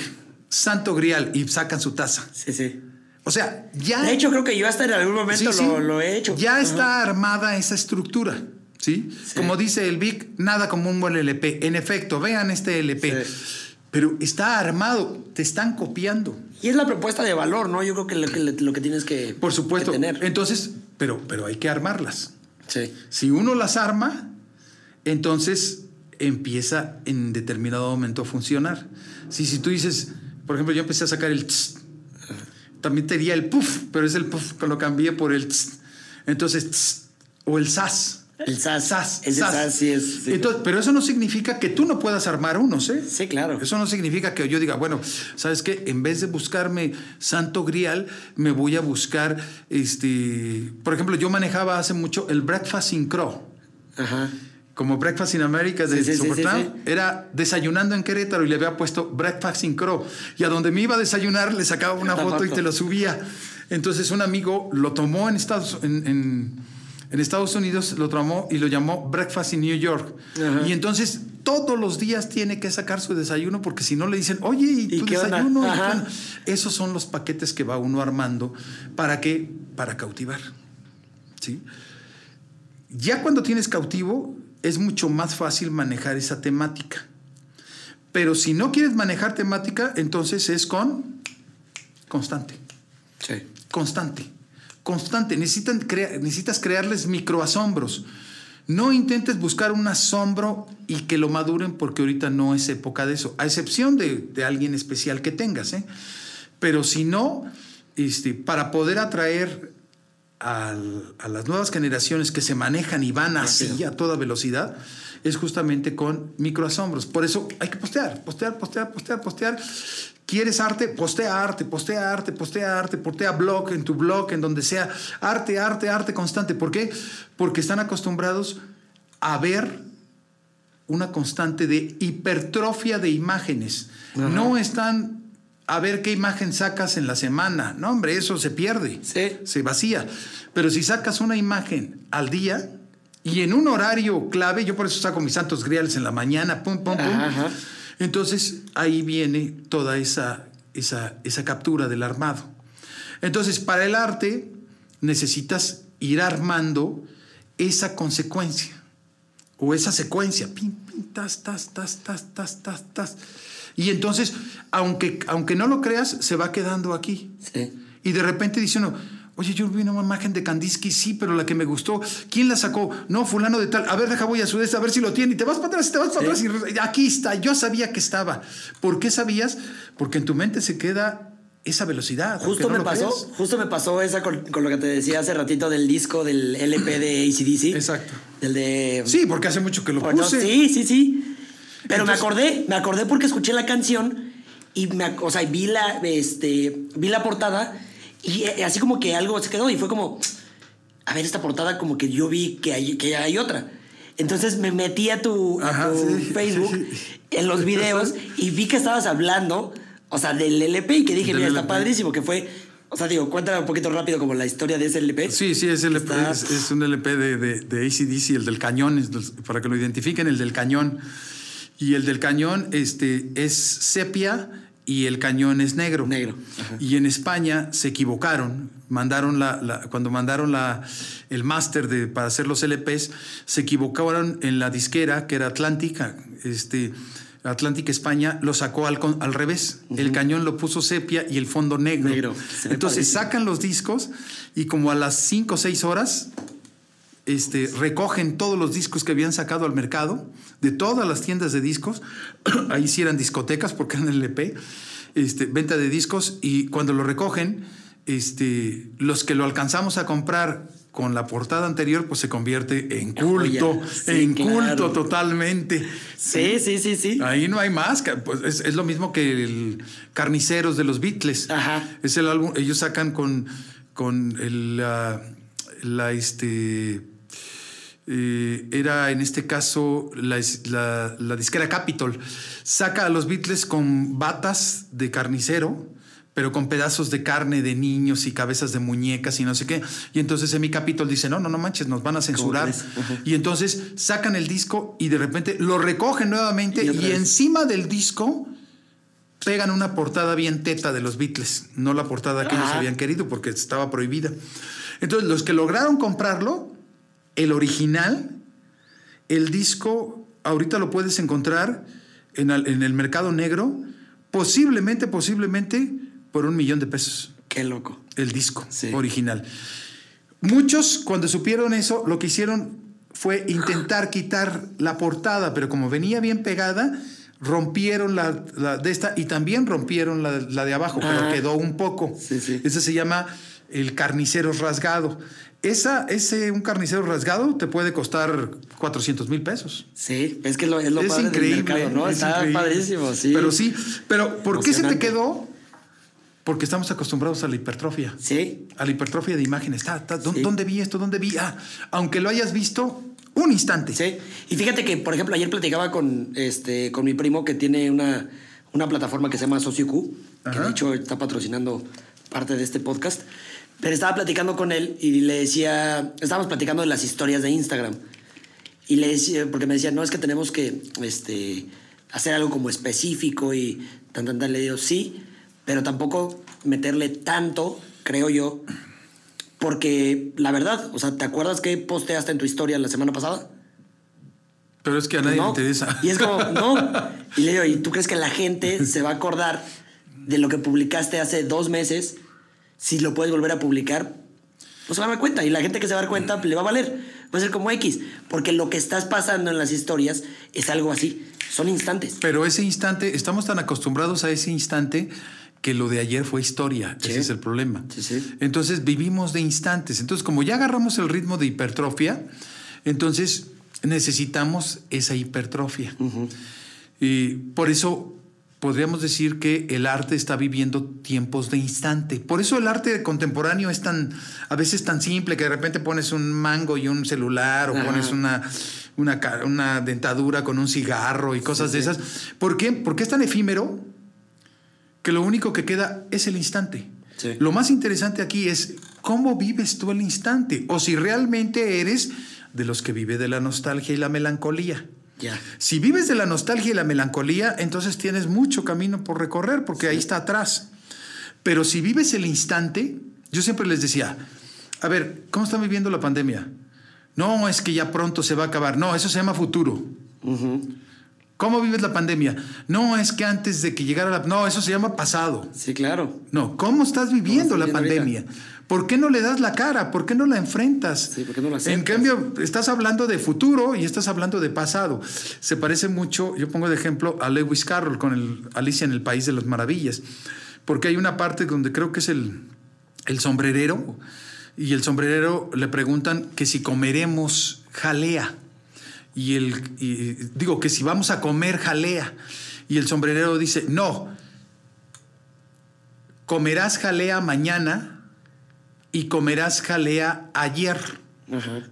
Santo Grial y sacan su taza. Sí, sí. O sea, ya... De hecho, creo que yo hasta en algún momento Sí, sí. Lo, he hecho. Ya Ajá. está armada esa estructura. ¿sí? Sí. Como dice el Vic, nada como un buen LP. En efecto, vean este LP. Pero está armado, te están copiando. Y es la propuesta de valor, ¿no? Yo creo que lo que, lo que tienes que, Por supuesto. que tener. Entonces, pero, pero hay que armarlas. Sí. Si uno las arma, entonces empieza en determinado momento a funcionar. Si, si tú dices, por ejemplo, yo empecé a sacar el tss, también tenía el puff, pero es el puff que lo cambié por el tss. Entonces, tss, o el sas. El sas. Sas, Ese sas. sas sí es- sí. Entonces, pero eso no significa que tú no puedas armar unos, ¿eh? Sí, claro. Eso no significa que yo diga, bueno, ¿sabes qué? En vez de buscarme Santo Grial, me voy a buscar, este, por ejemplo, yo manejaba hace mucho el Breakfast in Crow. Ajá. Como Breakfast in America de Sí, era desayunando en Querétaro y le había puesto Breakfast in Crow. Y a donde me iba a desayunar le sacaba una foto y te lo subía. Entonces un amigo lo tomó en Estados, en, en- en Estados Unidos, lo tomó y lo llamó Breakfast in New York. Ajá. Y entonces todos los días tiene que sacar su desayuno porque si no le dicen, oye, ¿y ¿Y tu desayuno? ¿Y Ajá. qué onda?". Esos son los paquetes que va uno armando. ¿Para qué? Para cautivar. ¿Sí? Ya cuando tienes cautivo, es mucho más fácil manejar esa temática. Pero si no quieres manejar temática, entonces es con constante. Sí. Constante. Constante. Necesitan crea- necesitas crearles microasombros. No intentes buscar un asombro y que lo maduren porque ahorita no es época de eso. A excepción de, de alguien especial que tengas. ¿eh? Pero si no, este, para poder atraer al- a las nuevas generaciones que se manejan y van así a toda velocidad, es justamente con microasombros. Por eso hay que postear, postear, postear, postear, postear. ¿Quieres arte? Postea arte, postea arte, postea arte, postea blog en tu blog, en donde sea. Arte, arte, arte constante. ¿Por qué? Porque están acostumbrados a ver una constante de hipertrofia de imágenes. Ajá. No están a ver qué imagen sacas en la semana. No, hombre, eso se pierde. Sí. Se vacía. Pero si sacas una imagen al día y en un horario clave, yo por eso saco mis santos griales en la mañana, pum, pum, pum. Ajá. Entonces ahí viene toda esa, esa, esa captura del armado. Entonces, para el arte necesitas ir armando esa consecuencia o esa secuencia. Pim, pim, tas, tas, tas, tas, tas, tas, tas. Y entonces, aunque, aunque no lo creas, se va quedando aquí. Sí. Y de repente dice uno, oye, yo vi una imagen de Kandinsky, sí, pero la que me gustó, ¿quién la sacó? No, fulano de tal, a ver, deja voy a sudeste, a ver si lo tiene, y te vas para atrás, y te vas para Sí. atrás, y aquí está, yo sabía que estaba. ¿Por qué sabías? Porque en tu mente se queda esa velocidad. Justo no me pasó, creas. justo me pasó esa con, con lo que te decía hace ratito del disco del LP de ACDC. Exacto. Del de. Sí, porque hace mucho que lo puse. sí, sí, sí. Pero me acordé, me acordé porque escuché la canción y me, o sea, vi la, este, vi la portada y eh, así como que algo se quedó y fue como, a ver, esta portada como que yo vi que hay, que hay otra. Entonces me metí a tu, a Ajá, tu sí, Facebook sí, sí. [laughs] en los videos y vi que estabas hablando, o sea, del LP y que dije, mira, está LP. padrísimo, que fue, o sea, digo, cuéntame un poquito rápido como la historia de ese LP. Sí, sí, es, LP, Está- es, es un LP de, de, de ACDC, el del cañón, es para que lo identifiquen, el del cañón. Y el del cañón este, es sepia y el cañón es negro. Negro, ajá. Y en España se equivocaron. Mandaron la, la- cuando mandaron la, el máster de- para hacer los LPs, se equivocaron en la disquera, que era Atlántica. Este, Atlantic España lo sacó al, al revés. El cañón lo puso sepia y el fondo negro. Negro. Entonces sacan los discos y como a las 5 o 6 horas este, recogen todos los discos que habían sacado al mercado de todas las tiendas de discos. [clears throat] Ahí sí eran discotecas porque eran LP, este, venta de discos. Y cuando lo recogen, este, los que lo alcanzamos a comprar con la portada anterior, pues se convierte en culto. Sí, en claro. culto totalmente. Sí, sí, sí, sí. Ahí no hay más. Pues es, es lo mismo que el Carniceros de los Beatles. Ajá. Es el álbum. Ellos sacan con, con el, la, la, este. Eh, era en este caso la, la- la disquera Capitol. Saca a los Beatles con batas de carnicero pero con pedazos de carne de niños y cabezas de muñecas y no sé qué. Y entonces en mi capítulo dice, no, no, no manches, nos van a censurar. Y entonces sacan el disco y de repente lo recogen nuevamente y, encima del disco pegan una portada bien teta de los Beatles, no la portada que ellos habían querido porque estaba prohibida. Entonces los que lograron comprarlo, el original, el disco, ahorita lo puedes encontrar en el mercado negro, posiblemente, posiblemente por un millón de pesos. Qué loco. El disco original. Muchos, cuando supieron eso, lo que hicieron fue intentar quitar la portada, pero como venía bien pegada, rompieron la, de esta y también rompieron la, de abajo, pero quedó un poco. Sí, Ese se llama el carnicero rasgado. Esa, ese, un carnicero rasgado te puede costar 400 mil pesos. Sí, es que lo, es lo es increíble, ¿no? Está padrísimo, sí. Pero sí, pero ¿por qué se te quedó? Porque estamos acostumbrados a la hipertrofia. Sí. A la hipertrofia de imágenes. ¿Dónde vi esto? ¿Dónde vi? Ah, aunque lo hayas visto un instante. Sí. Y fíjate que, por ejemplo, ayer platicaba con, este, con mi primo que tiene una, una plataforma que se llama SocioQ, que de hecho está patrocinando parte de este podcast. Pero estaba platicando con él y le decía, estábamos platicando de las historias de Instagram. Y le decía, porque me decía, no, es que tenemos que este, hacer algo como específico y tan, tan, tan. Le digo, sí, pero tampoco meterle tanto, creo yo, porque la verdad, o sea, ¿te acuerdas que posteaste en tu historia la semana pasada? Pero es que a nadie le interesa. Y es como, no. [laughs] Y le digo, ¿y tú crees que la gente [laughs] se va a acordar de lo que publicaste hace dos meses si lo puedes volver a publicar? No se va a dar cuenta. Y la gente que se va a dar cuenta le va a valer. Va a ser como X. Porque lo que estás pasando en las historias es algo así. Son instantes. Pero ese instante, estamos tan acostumbrados a ese instante que lo de ayer fue historia. Ese es el problema. Entonces vivimos de instantes. Entonces, como ya agarramos el ritmo de hipertrofia, entonces necesitamos esa hipertrofia. Y por eso podríamos decir que el arte está viviendo tiempos de instante. Por eso el arte contemporáneo es tan, a veces tan simple, que de repente pones un mango y un celular, o pones una, una, una, dentadura con un cigarro y cosas de esas. ¿Por qué? Porque es tan efímero que lo único que queda es el instante. Lo más interesante aquí es cómo vives tú el instante o si realmente eres de los que vive de la nostalgia y la melancolía. Si vives de la nostalgia y la melancolía, entonces tienes mucho camino por recorrer porque ahí está atrás. Pero si vives el instante, yo siempre les decía, a ver, ¿cómo están viviendo la pandemia? No, es que ya pronto se va a acabar. No, eso se llama futuro. ¿Cómo vives la pandemia? No, es que antes de que llegara la... No, eso se llama pasado. Sí, claro. No, ¿cómo estás viviendo la pandemia? ¿Por qué no le das la cara? ¿Por qué no la enfrentas? Sí, ¿por qué no la En cambio, estás hablando de futuro y estás hablando de pasado. Se parece mucho, yo pongo de ejemplo a Lewis Carroll con el Alicia en el País de las Maravillas, porque hay una parte donde creo que es el, el sombrerero y el sombrerero le preguntan que si comeremos jalea y el digo que si vamos a comer jalea y el sombrerero dice, "No. Comerás jalea mañana y comerás jalea ayer."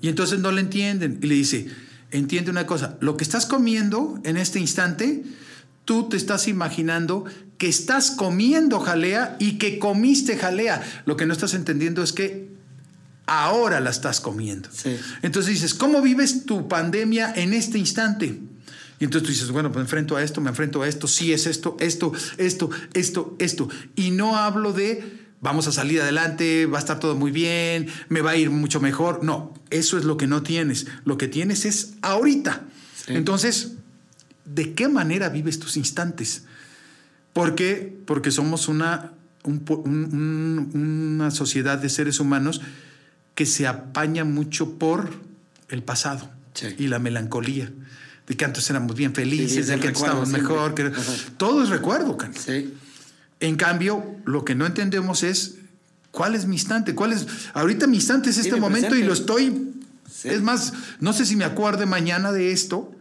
Y entonces no le entienden y le dice, "Entiende una cosa, lo que estás comiendo en este instante, tú te estás imaginando que estás comiendo jalea y que comiste jalea. Lo que no estás entendiendo es que ahora la estás comiendo. Entonces dices, ¿cómo vives tu pandemia en este instante? Y entonces tú dices, bueno, me enfrento a esto, me enfrento a esto, sí es esto, esto, esto, esto, esto. Y no hablo de vamos a salir adelante, va a estar todo muy bien, me va a ir mucho mejor. No, eso es lo que no tienes. Lo que tienes es ahorita. Entonces, ¿de qué manera vives tus instantes? ¿Por qué? Porque somos una, una sociedad de seres humanos que se apaña mucho por el pasado y la melancolía. De que antes éramos bien felices, de que antes estábamos mejor. Que... Todo es recuerdo, Sí. En cambio, lo que no entendemos es cuál es mi instante, cuál es. Ahorita mi instante es este momento y lo estoy. Es más, no sé si me acuerde mañana de esto,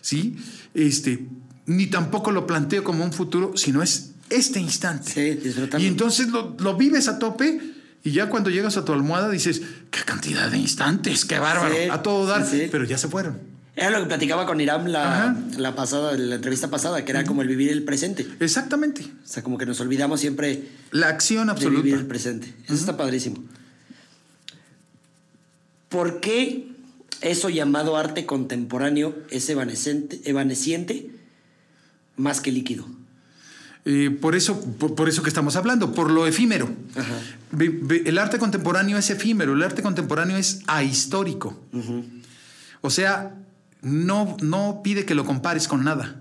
¿sí? Este, ni tampoco lo planteo como un futuro, sino es este instante. Sí, y entonces lo, lo vives a tope y ya cuando llegas a tu almohada dices, qué cantidad de instantes, qué bárbaro, a todo dar, pero ya se fueron. Era lo que platicaba con Iram la, la pasada, la entrevista pasada, que era como el vivir el presente. Exactamente. O sea, como que nos olvidamos siempre La acción de vivir el absoluta. presente. Eso está padrísimo. ¿Por qué eso llamado arte contemporáneo es evanescente, evanesciente más que líquido? Eh, por, eso, por, por eso que estamos hablando, por lo efímero. Ajá. El arte contemporáneo es efímero, el arte contemporáneo es ahistórico. O sea, no, no pide que lo compares con nada.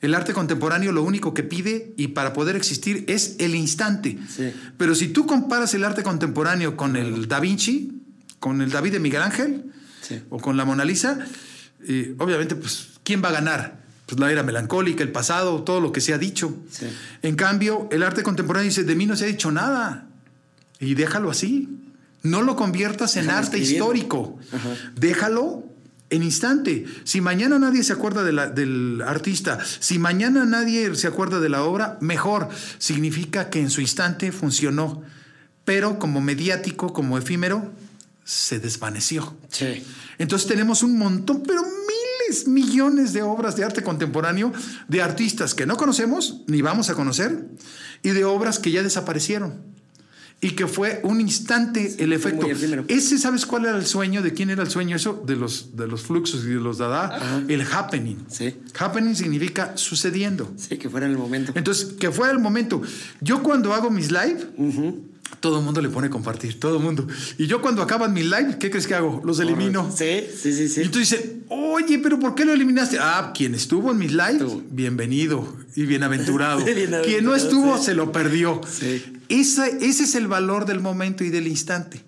El arte contemporáneo lo único que pide y para poder existir es el instante. Sí. Pero si tú comparas el arte contemporáneo con el Da Vinci, con el David de Miguel Ángel Sí. o con la Mona Lisa, eh, obviamente, pues, ¿quién va a ganar? Pues la era melancólica, el pasado, todo lo que se ha dicho. Sí. En cambio, el arte contemporáneo dice, de mí no se ha dicho nada. Y déjalo así. No lo conviertas en arte escribir. histórico. Ajá. Déjalo en instante. Si mañana nadie se acuerda de la- del artista, si mañana nadie se acuerda de la obra, mejor. Significa que en su instante funcionó. Pero como mediático, como efímero, se desvaneció. Sí. Entonces tenemos un montón, pero miles, millones de obras de arte contemporáneo de artistas que no conocemos ni vamos a conocer y de obras que ya desaparecieron. Y que fue un instante el efecto. Ese, ¿sabes cuál era el sueño? ¿De quién era el sueño? Eso, de los, de los fluxos y de los dada. El happening. Sí. Happening significa sucediendo. Sí, que fuera en el momento. Entonces, que fue el momento. Yo cuando hago mis live, todo el mundo le pone compartir, todo el mundo. Y yo cuando acaban mis live, ¿qué crees que hago? Los elimino. Sí, sí, sí, sí. Y tú dices, oye, pero ¿por qué lo eliminaste? Ah, quien estuvo en mis live, Tú. bienvenido y bienaventurado. [laughs] Bienaventurado, quien no estuvo, sí. se lo perdió. Sí. Ese, ese es el valor del momento y del instante.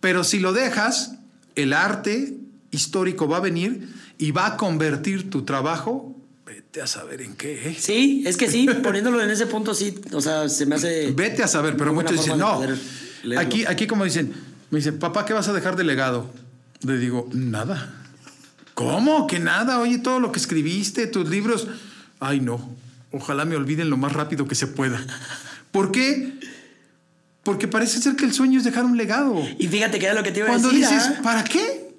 Pero si lo dejas, el arte histórico va a venir y va a convertir tu trabajo, vete a saber en qué. ¿eh? Sí, es que sí, poniéndolo en ese punto sí, o sea, se me hace... Vete a saber, pero muchos dicen, no. Aquí, aquí como dicen, me dicen, papá, ¿qué vas a dejar de legado? Le digo, nada. ¿Cómo? Que nada. Oye, todo lo que escribiste, tus libros. Ay, no. Ojalá me olviden lo más rápido que se pueda. ¿Por qué? Porque parece ser que el sueño es dejar un legado. Y fíjate que era lo que te iba a Cuando decir. dices, ¿ah? ¿para qué?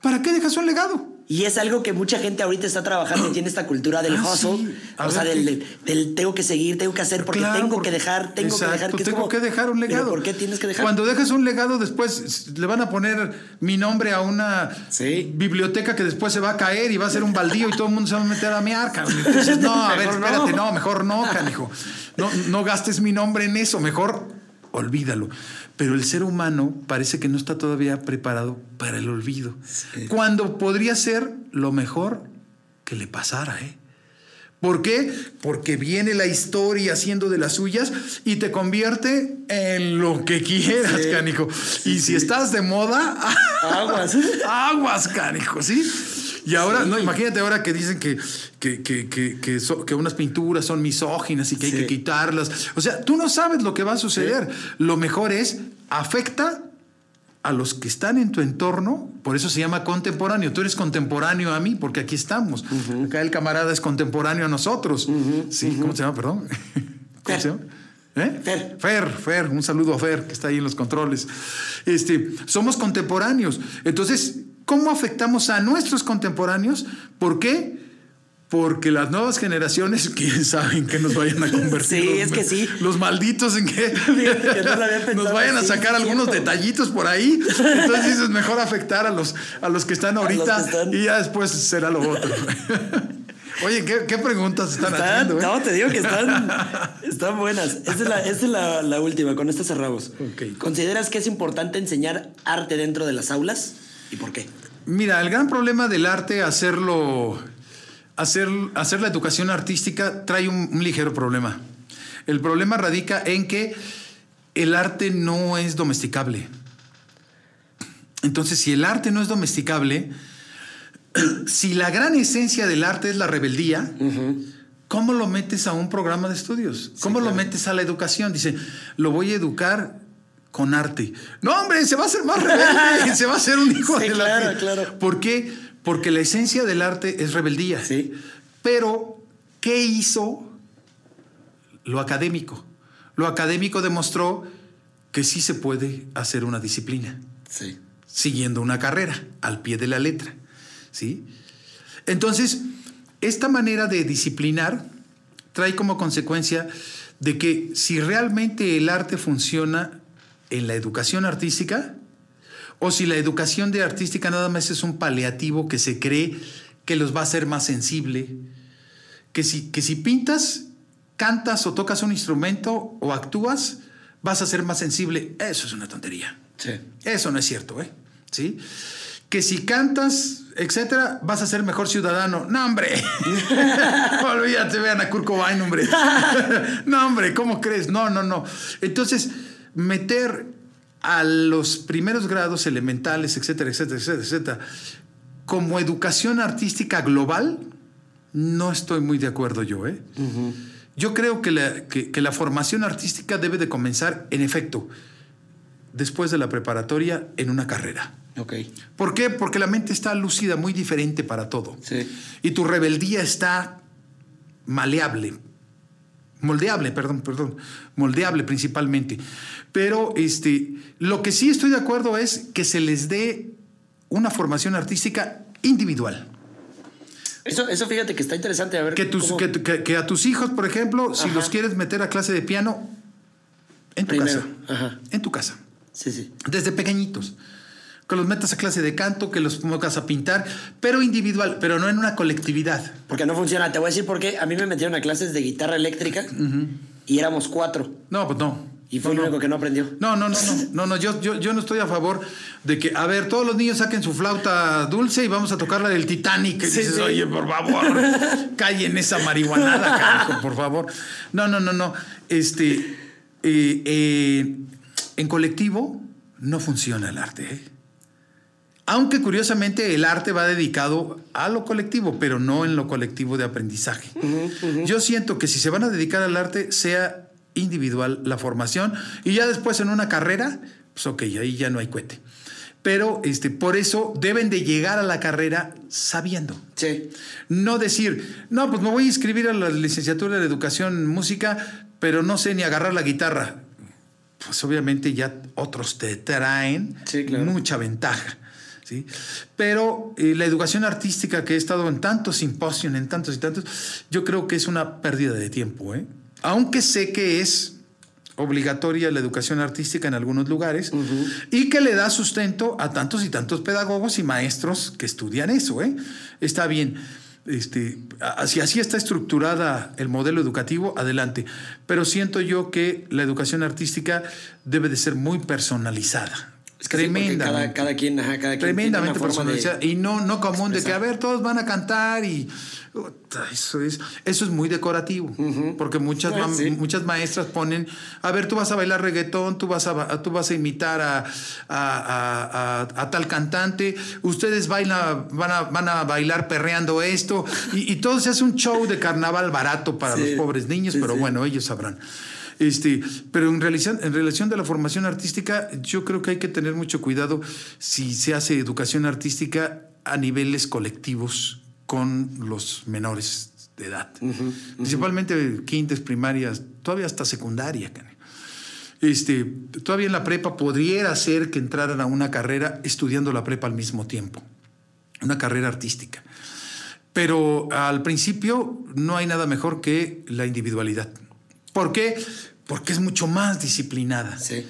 ¿Para qué dejas un legado? Y es algo que mucha gente ahorita está trabajando y tiene esta cultura del Ah, hustle. sí. O sea, del, ¿qué? del- del tengo que seguir, tengo que hacer, porque Claro, tengo porque- que dejar, tengo que dejar. Que es tengo como, que dejar un ¿pero legado. ¿Por qué tienes que dejar? Cuando dejas un legado, después le van a poner mi nombre a una Sí. biblioteca que después se va a caer y va a ser un baldío y todo el mundo se va a meter a mi arca. [laughs] Entonces, no, a ver, no. espérate, no, mejor no, canijo. No, no gastes mi nombre en eso, mejor olvídalo. Pero el ser humano parece que no está todavía preparado para el olvido. Cuando podría ser lo mejor que le pasara, ¿eh? ¿Por qué? Porque viene la historia haciendo de las suyas y te convierte en lo que quieras, Sí. canijo. y si estás de moda, [laughs] Aguas. aguas, canijo, ¿sí? Y ahora, no, imagínate ahora que dicen que, que, que, que, que so- que unas pinturas son misóginas y que hay que quitarlas. O sea, tú no sabes lo que va a suceder. Lo mejor es, afecta a los que están en tu entorno, por eso se llama contemporáneo. Tú eres contemporáneo a mí, porque aquí estamos. Acá el camarada es contemporáneo a nosotros. sí, ¿cómo se llama? Perdón. [laughs] ¿Cómo Fer. se llama? ¿Eh? Fer. Fer, Fer, un saludo a Fer, que está ahí en los controles. Este, somos contemporáneos. Entonces, ¿cómo afectamos a nuestros contemporáneos? ¿Por qué? Porque las nuevas generaciones, [laughs] quién sabe en qué nos vayan a convertir. Sí, los, es que sí. Los malditos en qué. [laughs] Fíjate que no lo había [laughs] pensado nos vayan a sacar algunos cierto. detallitos por ahí. Entonces dices, mejor afectar a los, a los que están ahorita que están. y ya después será lo otro. Oye, ¿qué, qué preguntas están, Están- haciendo? eh? no, te digo que están, están buenas. Esta es, la, esta es la, la última, con esta cerramos. Ok. ¿Consideras que es importante enseñar arte dentro de las aulas? ¿Y por qué? Mira, el gran problema del arte, hacerlo, hacer, hacer la educación artística, trae un, un ligero problema. El problema radica en que el arte no es domesticable. Entonces, si el arte no es domesticable, [clears throat] si la gran esencia del arte es la rebeldía, ¿cómo lo metes a un programa de estudios? ¿Cómo lo metes a la educación? Dice, lo voy a educar con arte. No, hombre, se va a hacer más rebelde, se va a hacer un hijo Sí, de la... claro, claro. ¿Por qué? Porque la esencia del arte es rebeldía. Sí. Pero, ¿qué hizo lo académico? Lo académico demostró que sí se puede hacer una disciplina Sí. siguiendo una carrera al pie de la letra. ¿sí? Entonces, esta manera de disciplinar trae como consecuencia de que si realmente el arte funciona en la educación artística, o si la educación de artística nada más es un paliativo que se cree que los va a hacer más sensible, que si, que si pintas, cantas o tocas un instrumento o actúas, vas a ser más sensible. Eso es una tontería. Sí. Eso no es cierto, ¿eh? ¿Sí? Que si cantas, etcétera, vas a ser mejor ciudadano. No, hombre. [laughs] Olvídate, vean a Kurt Cobain, hombre. [laughs] no, hombre, ¿cómo crees? No, no, no. Entonces, meter a los primeros grados elementales, etcétera, etcétera, etcétera, etcétera, como educación artística global, no estoy muy de acuerdo yo, ¿eh? Yo creo que la, que, que la formación artística debe de comenzar, en efecto, después de la preparatoria, en una carrera. Ok. ¿Por qué? Porque la mente está lúcida, muy diferente para todo. Sí. Y tu rebeldía está maleable, moldeable, perdón, perdón, moldeable principalmente. Pero este, lo que sí estoy de acuerdo es que se les dé una formación artística individual. Eso, eso fíjate que está interesante. A ver. Que, tus, cómo- que, que- que a tus hijos, por ejemplo, si los quieres meter a clase de piano, en tu Primero, casa. ajá. En tu casa. Sí, sí. Desde pequeñitos. Que los metas a clase de canto, que los pongas a pintar, pero individual, pero no en una colectividad. Porque no funciona. Te voy a decir por qué. A mí me metieron a clases de guitarra eléctrica y éramos cuatro. No, pues no. Y fue No, el no. único que no aprendió. No, no, no, no, no, no, yo, yo, yo no estoy a favor de que, a ver, todos los niños saquen su flauta dulce y vamos a tocar la del Titanic. Y Sí, dices, sí. oye, por favor, [laughs] callen esa marihuanada, carajo, por favor. No, no, no, no. Este, eh, eh, en colectivo no funciona el arte. ¿eh? Aunque curiosamente el arte va dedicado a lo colectivo, pero no en lo colectivo de aprendizaje. Yo siento que si se van a dedicar al arte, sea individual la formación y ya después en una carrera, pues ok, ahí ya no hay cohete. Pero este, por eso deben de llegar a la carrera sabiendo. Sí. No decir, no, pues me voy a inscribir a la licenciatura de educación música, pero no sé ni agarrar la guitarra. Pues obviamente ya otros te traen Sí, claro. mucha ventaja. ¿Sí? Pero eh, la educación artística que he estado en tantos simposios, en tantos y tantos, yo creo que es una pérdida de tiempo. ¿eh? Aunque sé que es obligatoria la educación artística en algunos lugares y que le da sustento a tantos y tantos pedagogos y maestros que estudian eso. ¿eh? Está bien. Este, a- si así está estructurada el modelo educativo, adelante. Pero siento yo que la educación artística debe de ser muy personalizada. Es que sí, porque tremendamente. cada, cada quien, ajá, cada quien Tremendamente tiene una forma de- personalizada. Y no, no común de que, a ver, todos van a cantar y. Eso es, eso es muy decorativo. Porque muchas, Ah, sí. muchas maestras ponen, a ver, tú vas a bailar reggaetón, tú vas a, tú vas a imitar a, a- a- tal cantante, ustedes bailan, van, a, van a bailar perreando esto. Y, y todo se hace un show de carnaval barato para Sí. los pobres niños, pero bueno, ellos sabrán. Este, pero en relación, en relación de la formación artística, yo creo que hay que tener mucho cuidado si se hace educación artística a niveles colectivos con los menores de edad. Principalmente quintas, primarias, todavía hasta secundaria. Este, todavía en la prepa podría ser que entraran a una carrera estudiando la prepa al mismo tiempo, una carrera artística. Pero al principio no hay nada mejor que la individualidad. ¿Por qué? Porque es mucho más disciplinada. Sí.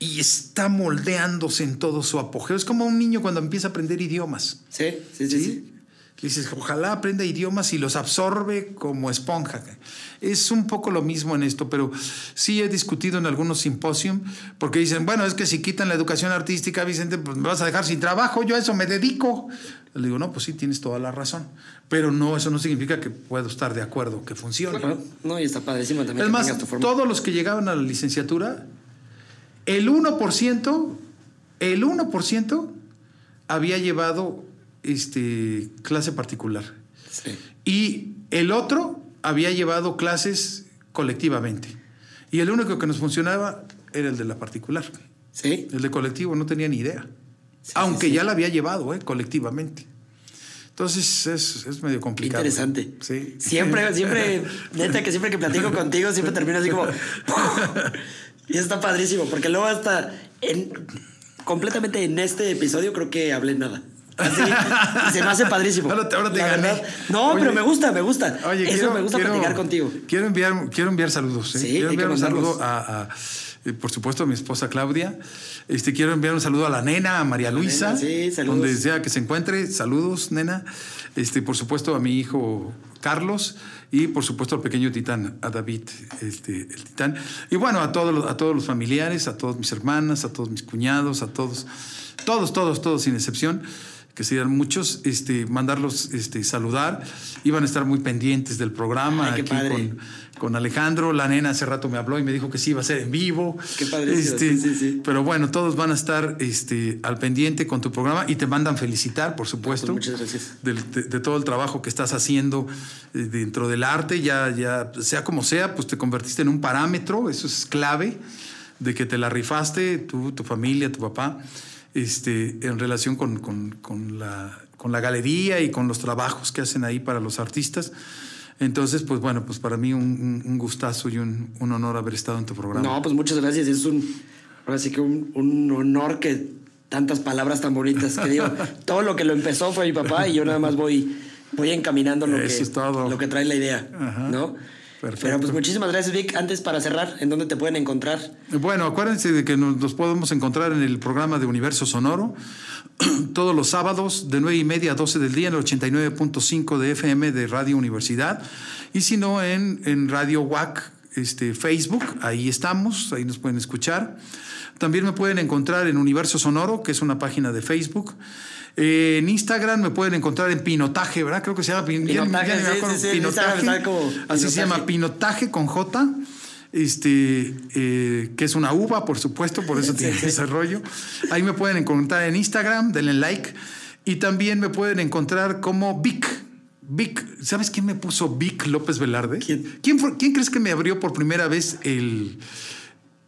Y está moldeándose en todo su apogeo. Es como un niño cuando empieza a aprender idiomas. Sí, sí, sí. ¿sí? sí. Le dices, ojalá aprenda idiomas y los absorbe como esponja. Es un poco lo mismo en esto, pero sí he discutido en algunos simposios, porque dicen, bueno, es que si quitan la educación artística, Vicente, pues me vas a dejar sin trabajo, yo a eso me dedico. Le digo, no, pues sí, tienes toda la razón, pero no, eso no significa que puedo estar de acuerdo, que funcione. No, y está padrísimo también Es que más, todos los que llegaban a la licenciatura, el 1%, el 1% había llevado este, clase particular. Sí. Y el otro había llevado clases colectivamente. Y el único que nos funcionaba era el de la particular. Sí. El de colectivo no tenía ni idea. Sí, Aunque sí, ya la había llevado, ¿eh? colectivamente. Entonces es, es medio Qué complicado. interesante. Sí. Siempre, [laughs] siempre, neta que siempre que platico contigo, siempre termino así como. [laughs] y está padrísimo, porque luego hasta en, completamente en este episodio creo que hablé nada. Así, se me hace padrísimo. Ahora te- ahora te La gané. No, Oye, pero me gusta, me gusta. Oye, Eso quiero- me gusta quiero- platicar contigo. Quiero enviar, quiero enviar saludos. ¿eh? Sí, quiero enviar un saludo a, a, eh, por supuesto, a mi esposa Claudia. Este, quiero enviar un saludo a la nena, a María Luisa. nena, sí, saludos. Donde sea que se encuentre. Saludos, nena. Este, por supuesto, a mi hijo Carlos. Y por supuesto al pequeño titán, a David, este, el titán. Y bueno, a todos, los- a todos los familiares, a todas mis hermanas, a todos mis cuñados, a todos, todos, todos, todos, sin excepción que serían muchos, este, mandarlos este, saludar. Iban a estar muy pendientes del programa Ay, aquí padre. con, con Alejandro. La nena hace rato me habló y me dijo que sí iba a ser en vivo. Qué padrísimo, Este, sí, sí, sí. Pero bueno, todos van a estar este, al pendiente con tu programa y te mandan felicitar, por supuesto. Pues muchas gracias. del- De, de todo el trabajo que estás haciendo eh, dentro del arte, ya, ya, sea como sea, pues te convertiste en un parámetro, eso es clave, de que te la rifaste, tú, tu familia, tu papá, este, en relación con, con- con la, con la galería y con los trabajos que hacen ahí para los artistas. Entonces, pues bueno, pues para mí un, un- gustazo y un, un honor haber estado en tu programa. No, pues muchas gracias. Es un, ahora sí que un, un honor que tantas palabras tan bonitas que digo. [laughs] todo lo que lo empezó fue mi papá y yo nada más voy, voy encaminando lo, Eso que, lo que trae la idea, Ajá. ¿no? Perfecto. Pero pues muchísimas gracias, Vic. Antes para cerrar, ¿en dónde te pueden encontrar? Bueno, acuérdense de que nos, podemos encontrar en el programa de Universo Sonoro [clears throat] todos los sábados de 9 y media a 12 del día en el 89.5 de FM de Radio Universidad y si no en, en Radio WAC este, Facebook, ahí estamos, ahí nos pueden escuchar. También me pueden encontrar en Universo Sonoro, que es una página de Facebook. Eh, en Instagram me pueden encontrar en Pinotaje, ¿verdad? Creo que se llama Pinotaje, sí, sí, sí, Así se llama Pinotaje con J, este, eh, que es una uva, por supuesto, por eso tiene ese rollo. Ahí me pueden encontrar en Instagram, denle like. Y también me pueden encontrar como Vic. Vic, ¿sabes quién me puso Vic López Velarde? ¿Quién? fue- quién crees que me abrió por primera vez el,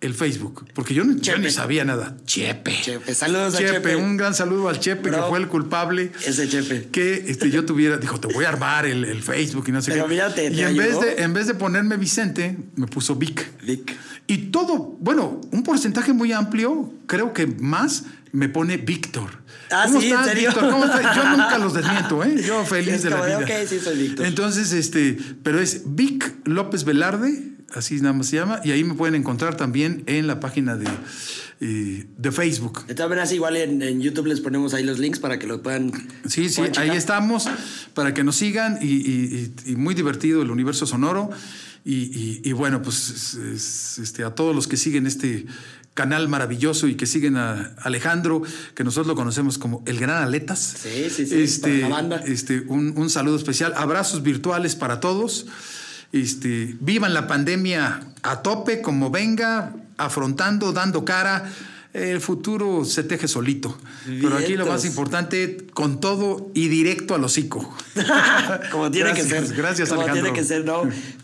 el Facebook? Porque yo, no- yo Chepe. ni sabía nada. Chepe. Chepe, saludos a Chepe, Chepe. un gran saludo al Chepe, Bro. que fue el culpable Ese Chepe. que este, yo tuviera, dijo, te voy a armar el, el Facebook y no sé Pero qué. mira, te- y en vez, de, en vez de ponerme Vicente, me puso Vic. Vic. Y todo, bueno, un porcentaje muy amplio, creo que más, me pone Víctor. Ah, ¿Cómo sí, ¿en estás? Víctor? ¿Cómo estás? Yo nunca los desmiento, ¿eh? Yo [laughs] feliz de la vida. ok, sí, soy Víctor. Entonces, este, pero es Vic López Velarde, así nada más se llama, y ahí me pueden encontrar también en la página de, eh, de Facebook. De todas maneras, igual en, en YouTube les ponemos ahí los links para que lo puedan. Sí, sí, puedan ahí estamos para que nos sigan y, y- y- muy divertido el universo sonoro. Y, y- y bueno, pues es- es, este, a todos los que siguen este canal maravilloso y que siguen a Alejandro, que nosotros lo conocemos como el Gran Aletas. Sí, sí, sí, Este, para la banda. este, un, un saludo especial, abrazos virtuales para todos. Este, vivan la pandemia a tope, como venga, afrontando, dando cara. El futuro se teje solito. Pero aquí lo más importante, con todo y directo al hocico. [laughs] Como tiene que ser. gracias, Como Alejandro. tiene que ser, ¿no?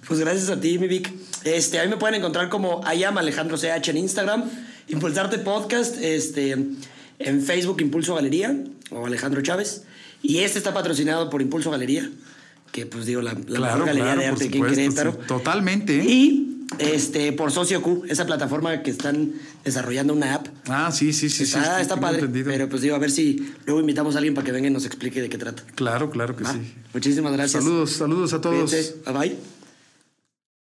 Pues gracias a ti, mi Vic. Este, a mí me pueden encontrar como Ayam Alejandro CH en Instagram. Impulsarte Podcast, este, en Facebook Impulso Galería o Alejandro Chávez. Y este está patrocinado por Impulso Galería, que pues digo, la, la Claro, mejor galería claro, de arte aquí en supuesto, Querétaro. sí, totalmente, ¿eh? Y este, por Socio Q, esa plataforma que están desarrollando una app. Ah, sí, sí, sí. está sí, está padre. entendido. Pero pues digo, a ver si luego invitamos a alguien para que venga y nos explique de qué trata. Claro, claro que ¿va? sí. Muchísimas gracias. Saludos, saludos a todos. Bye bye.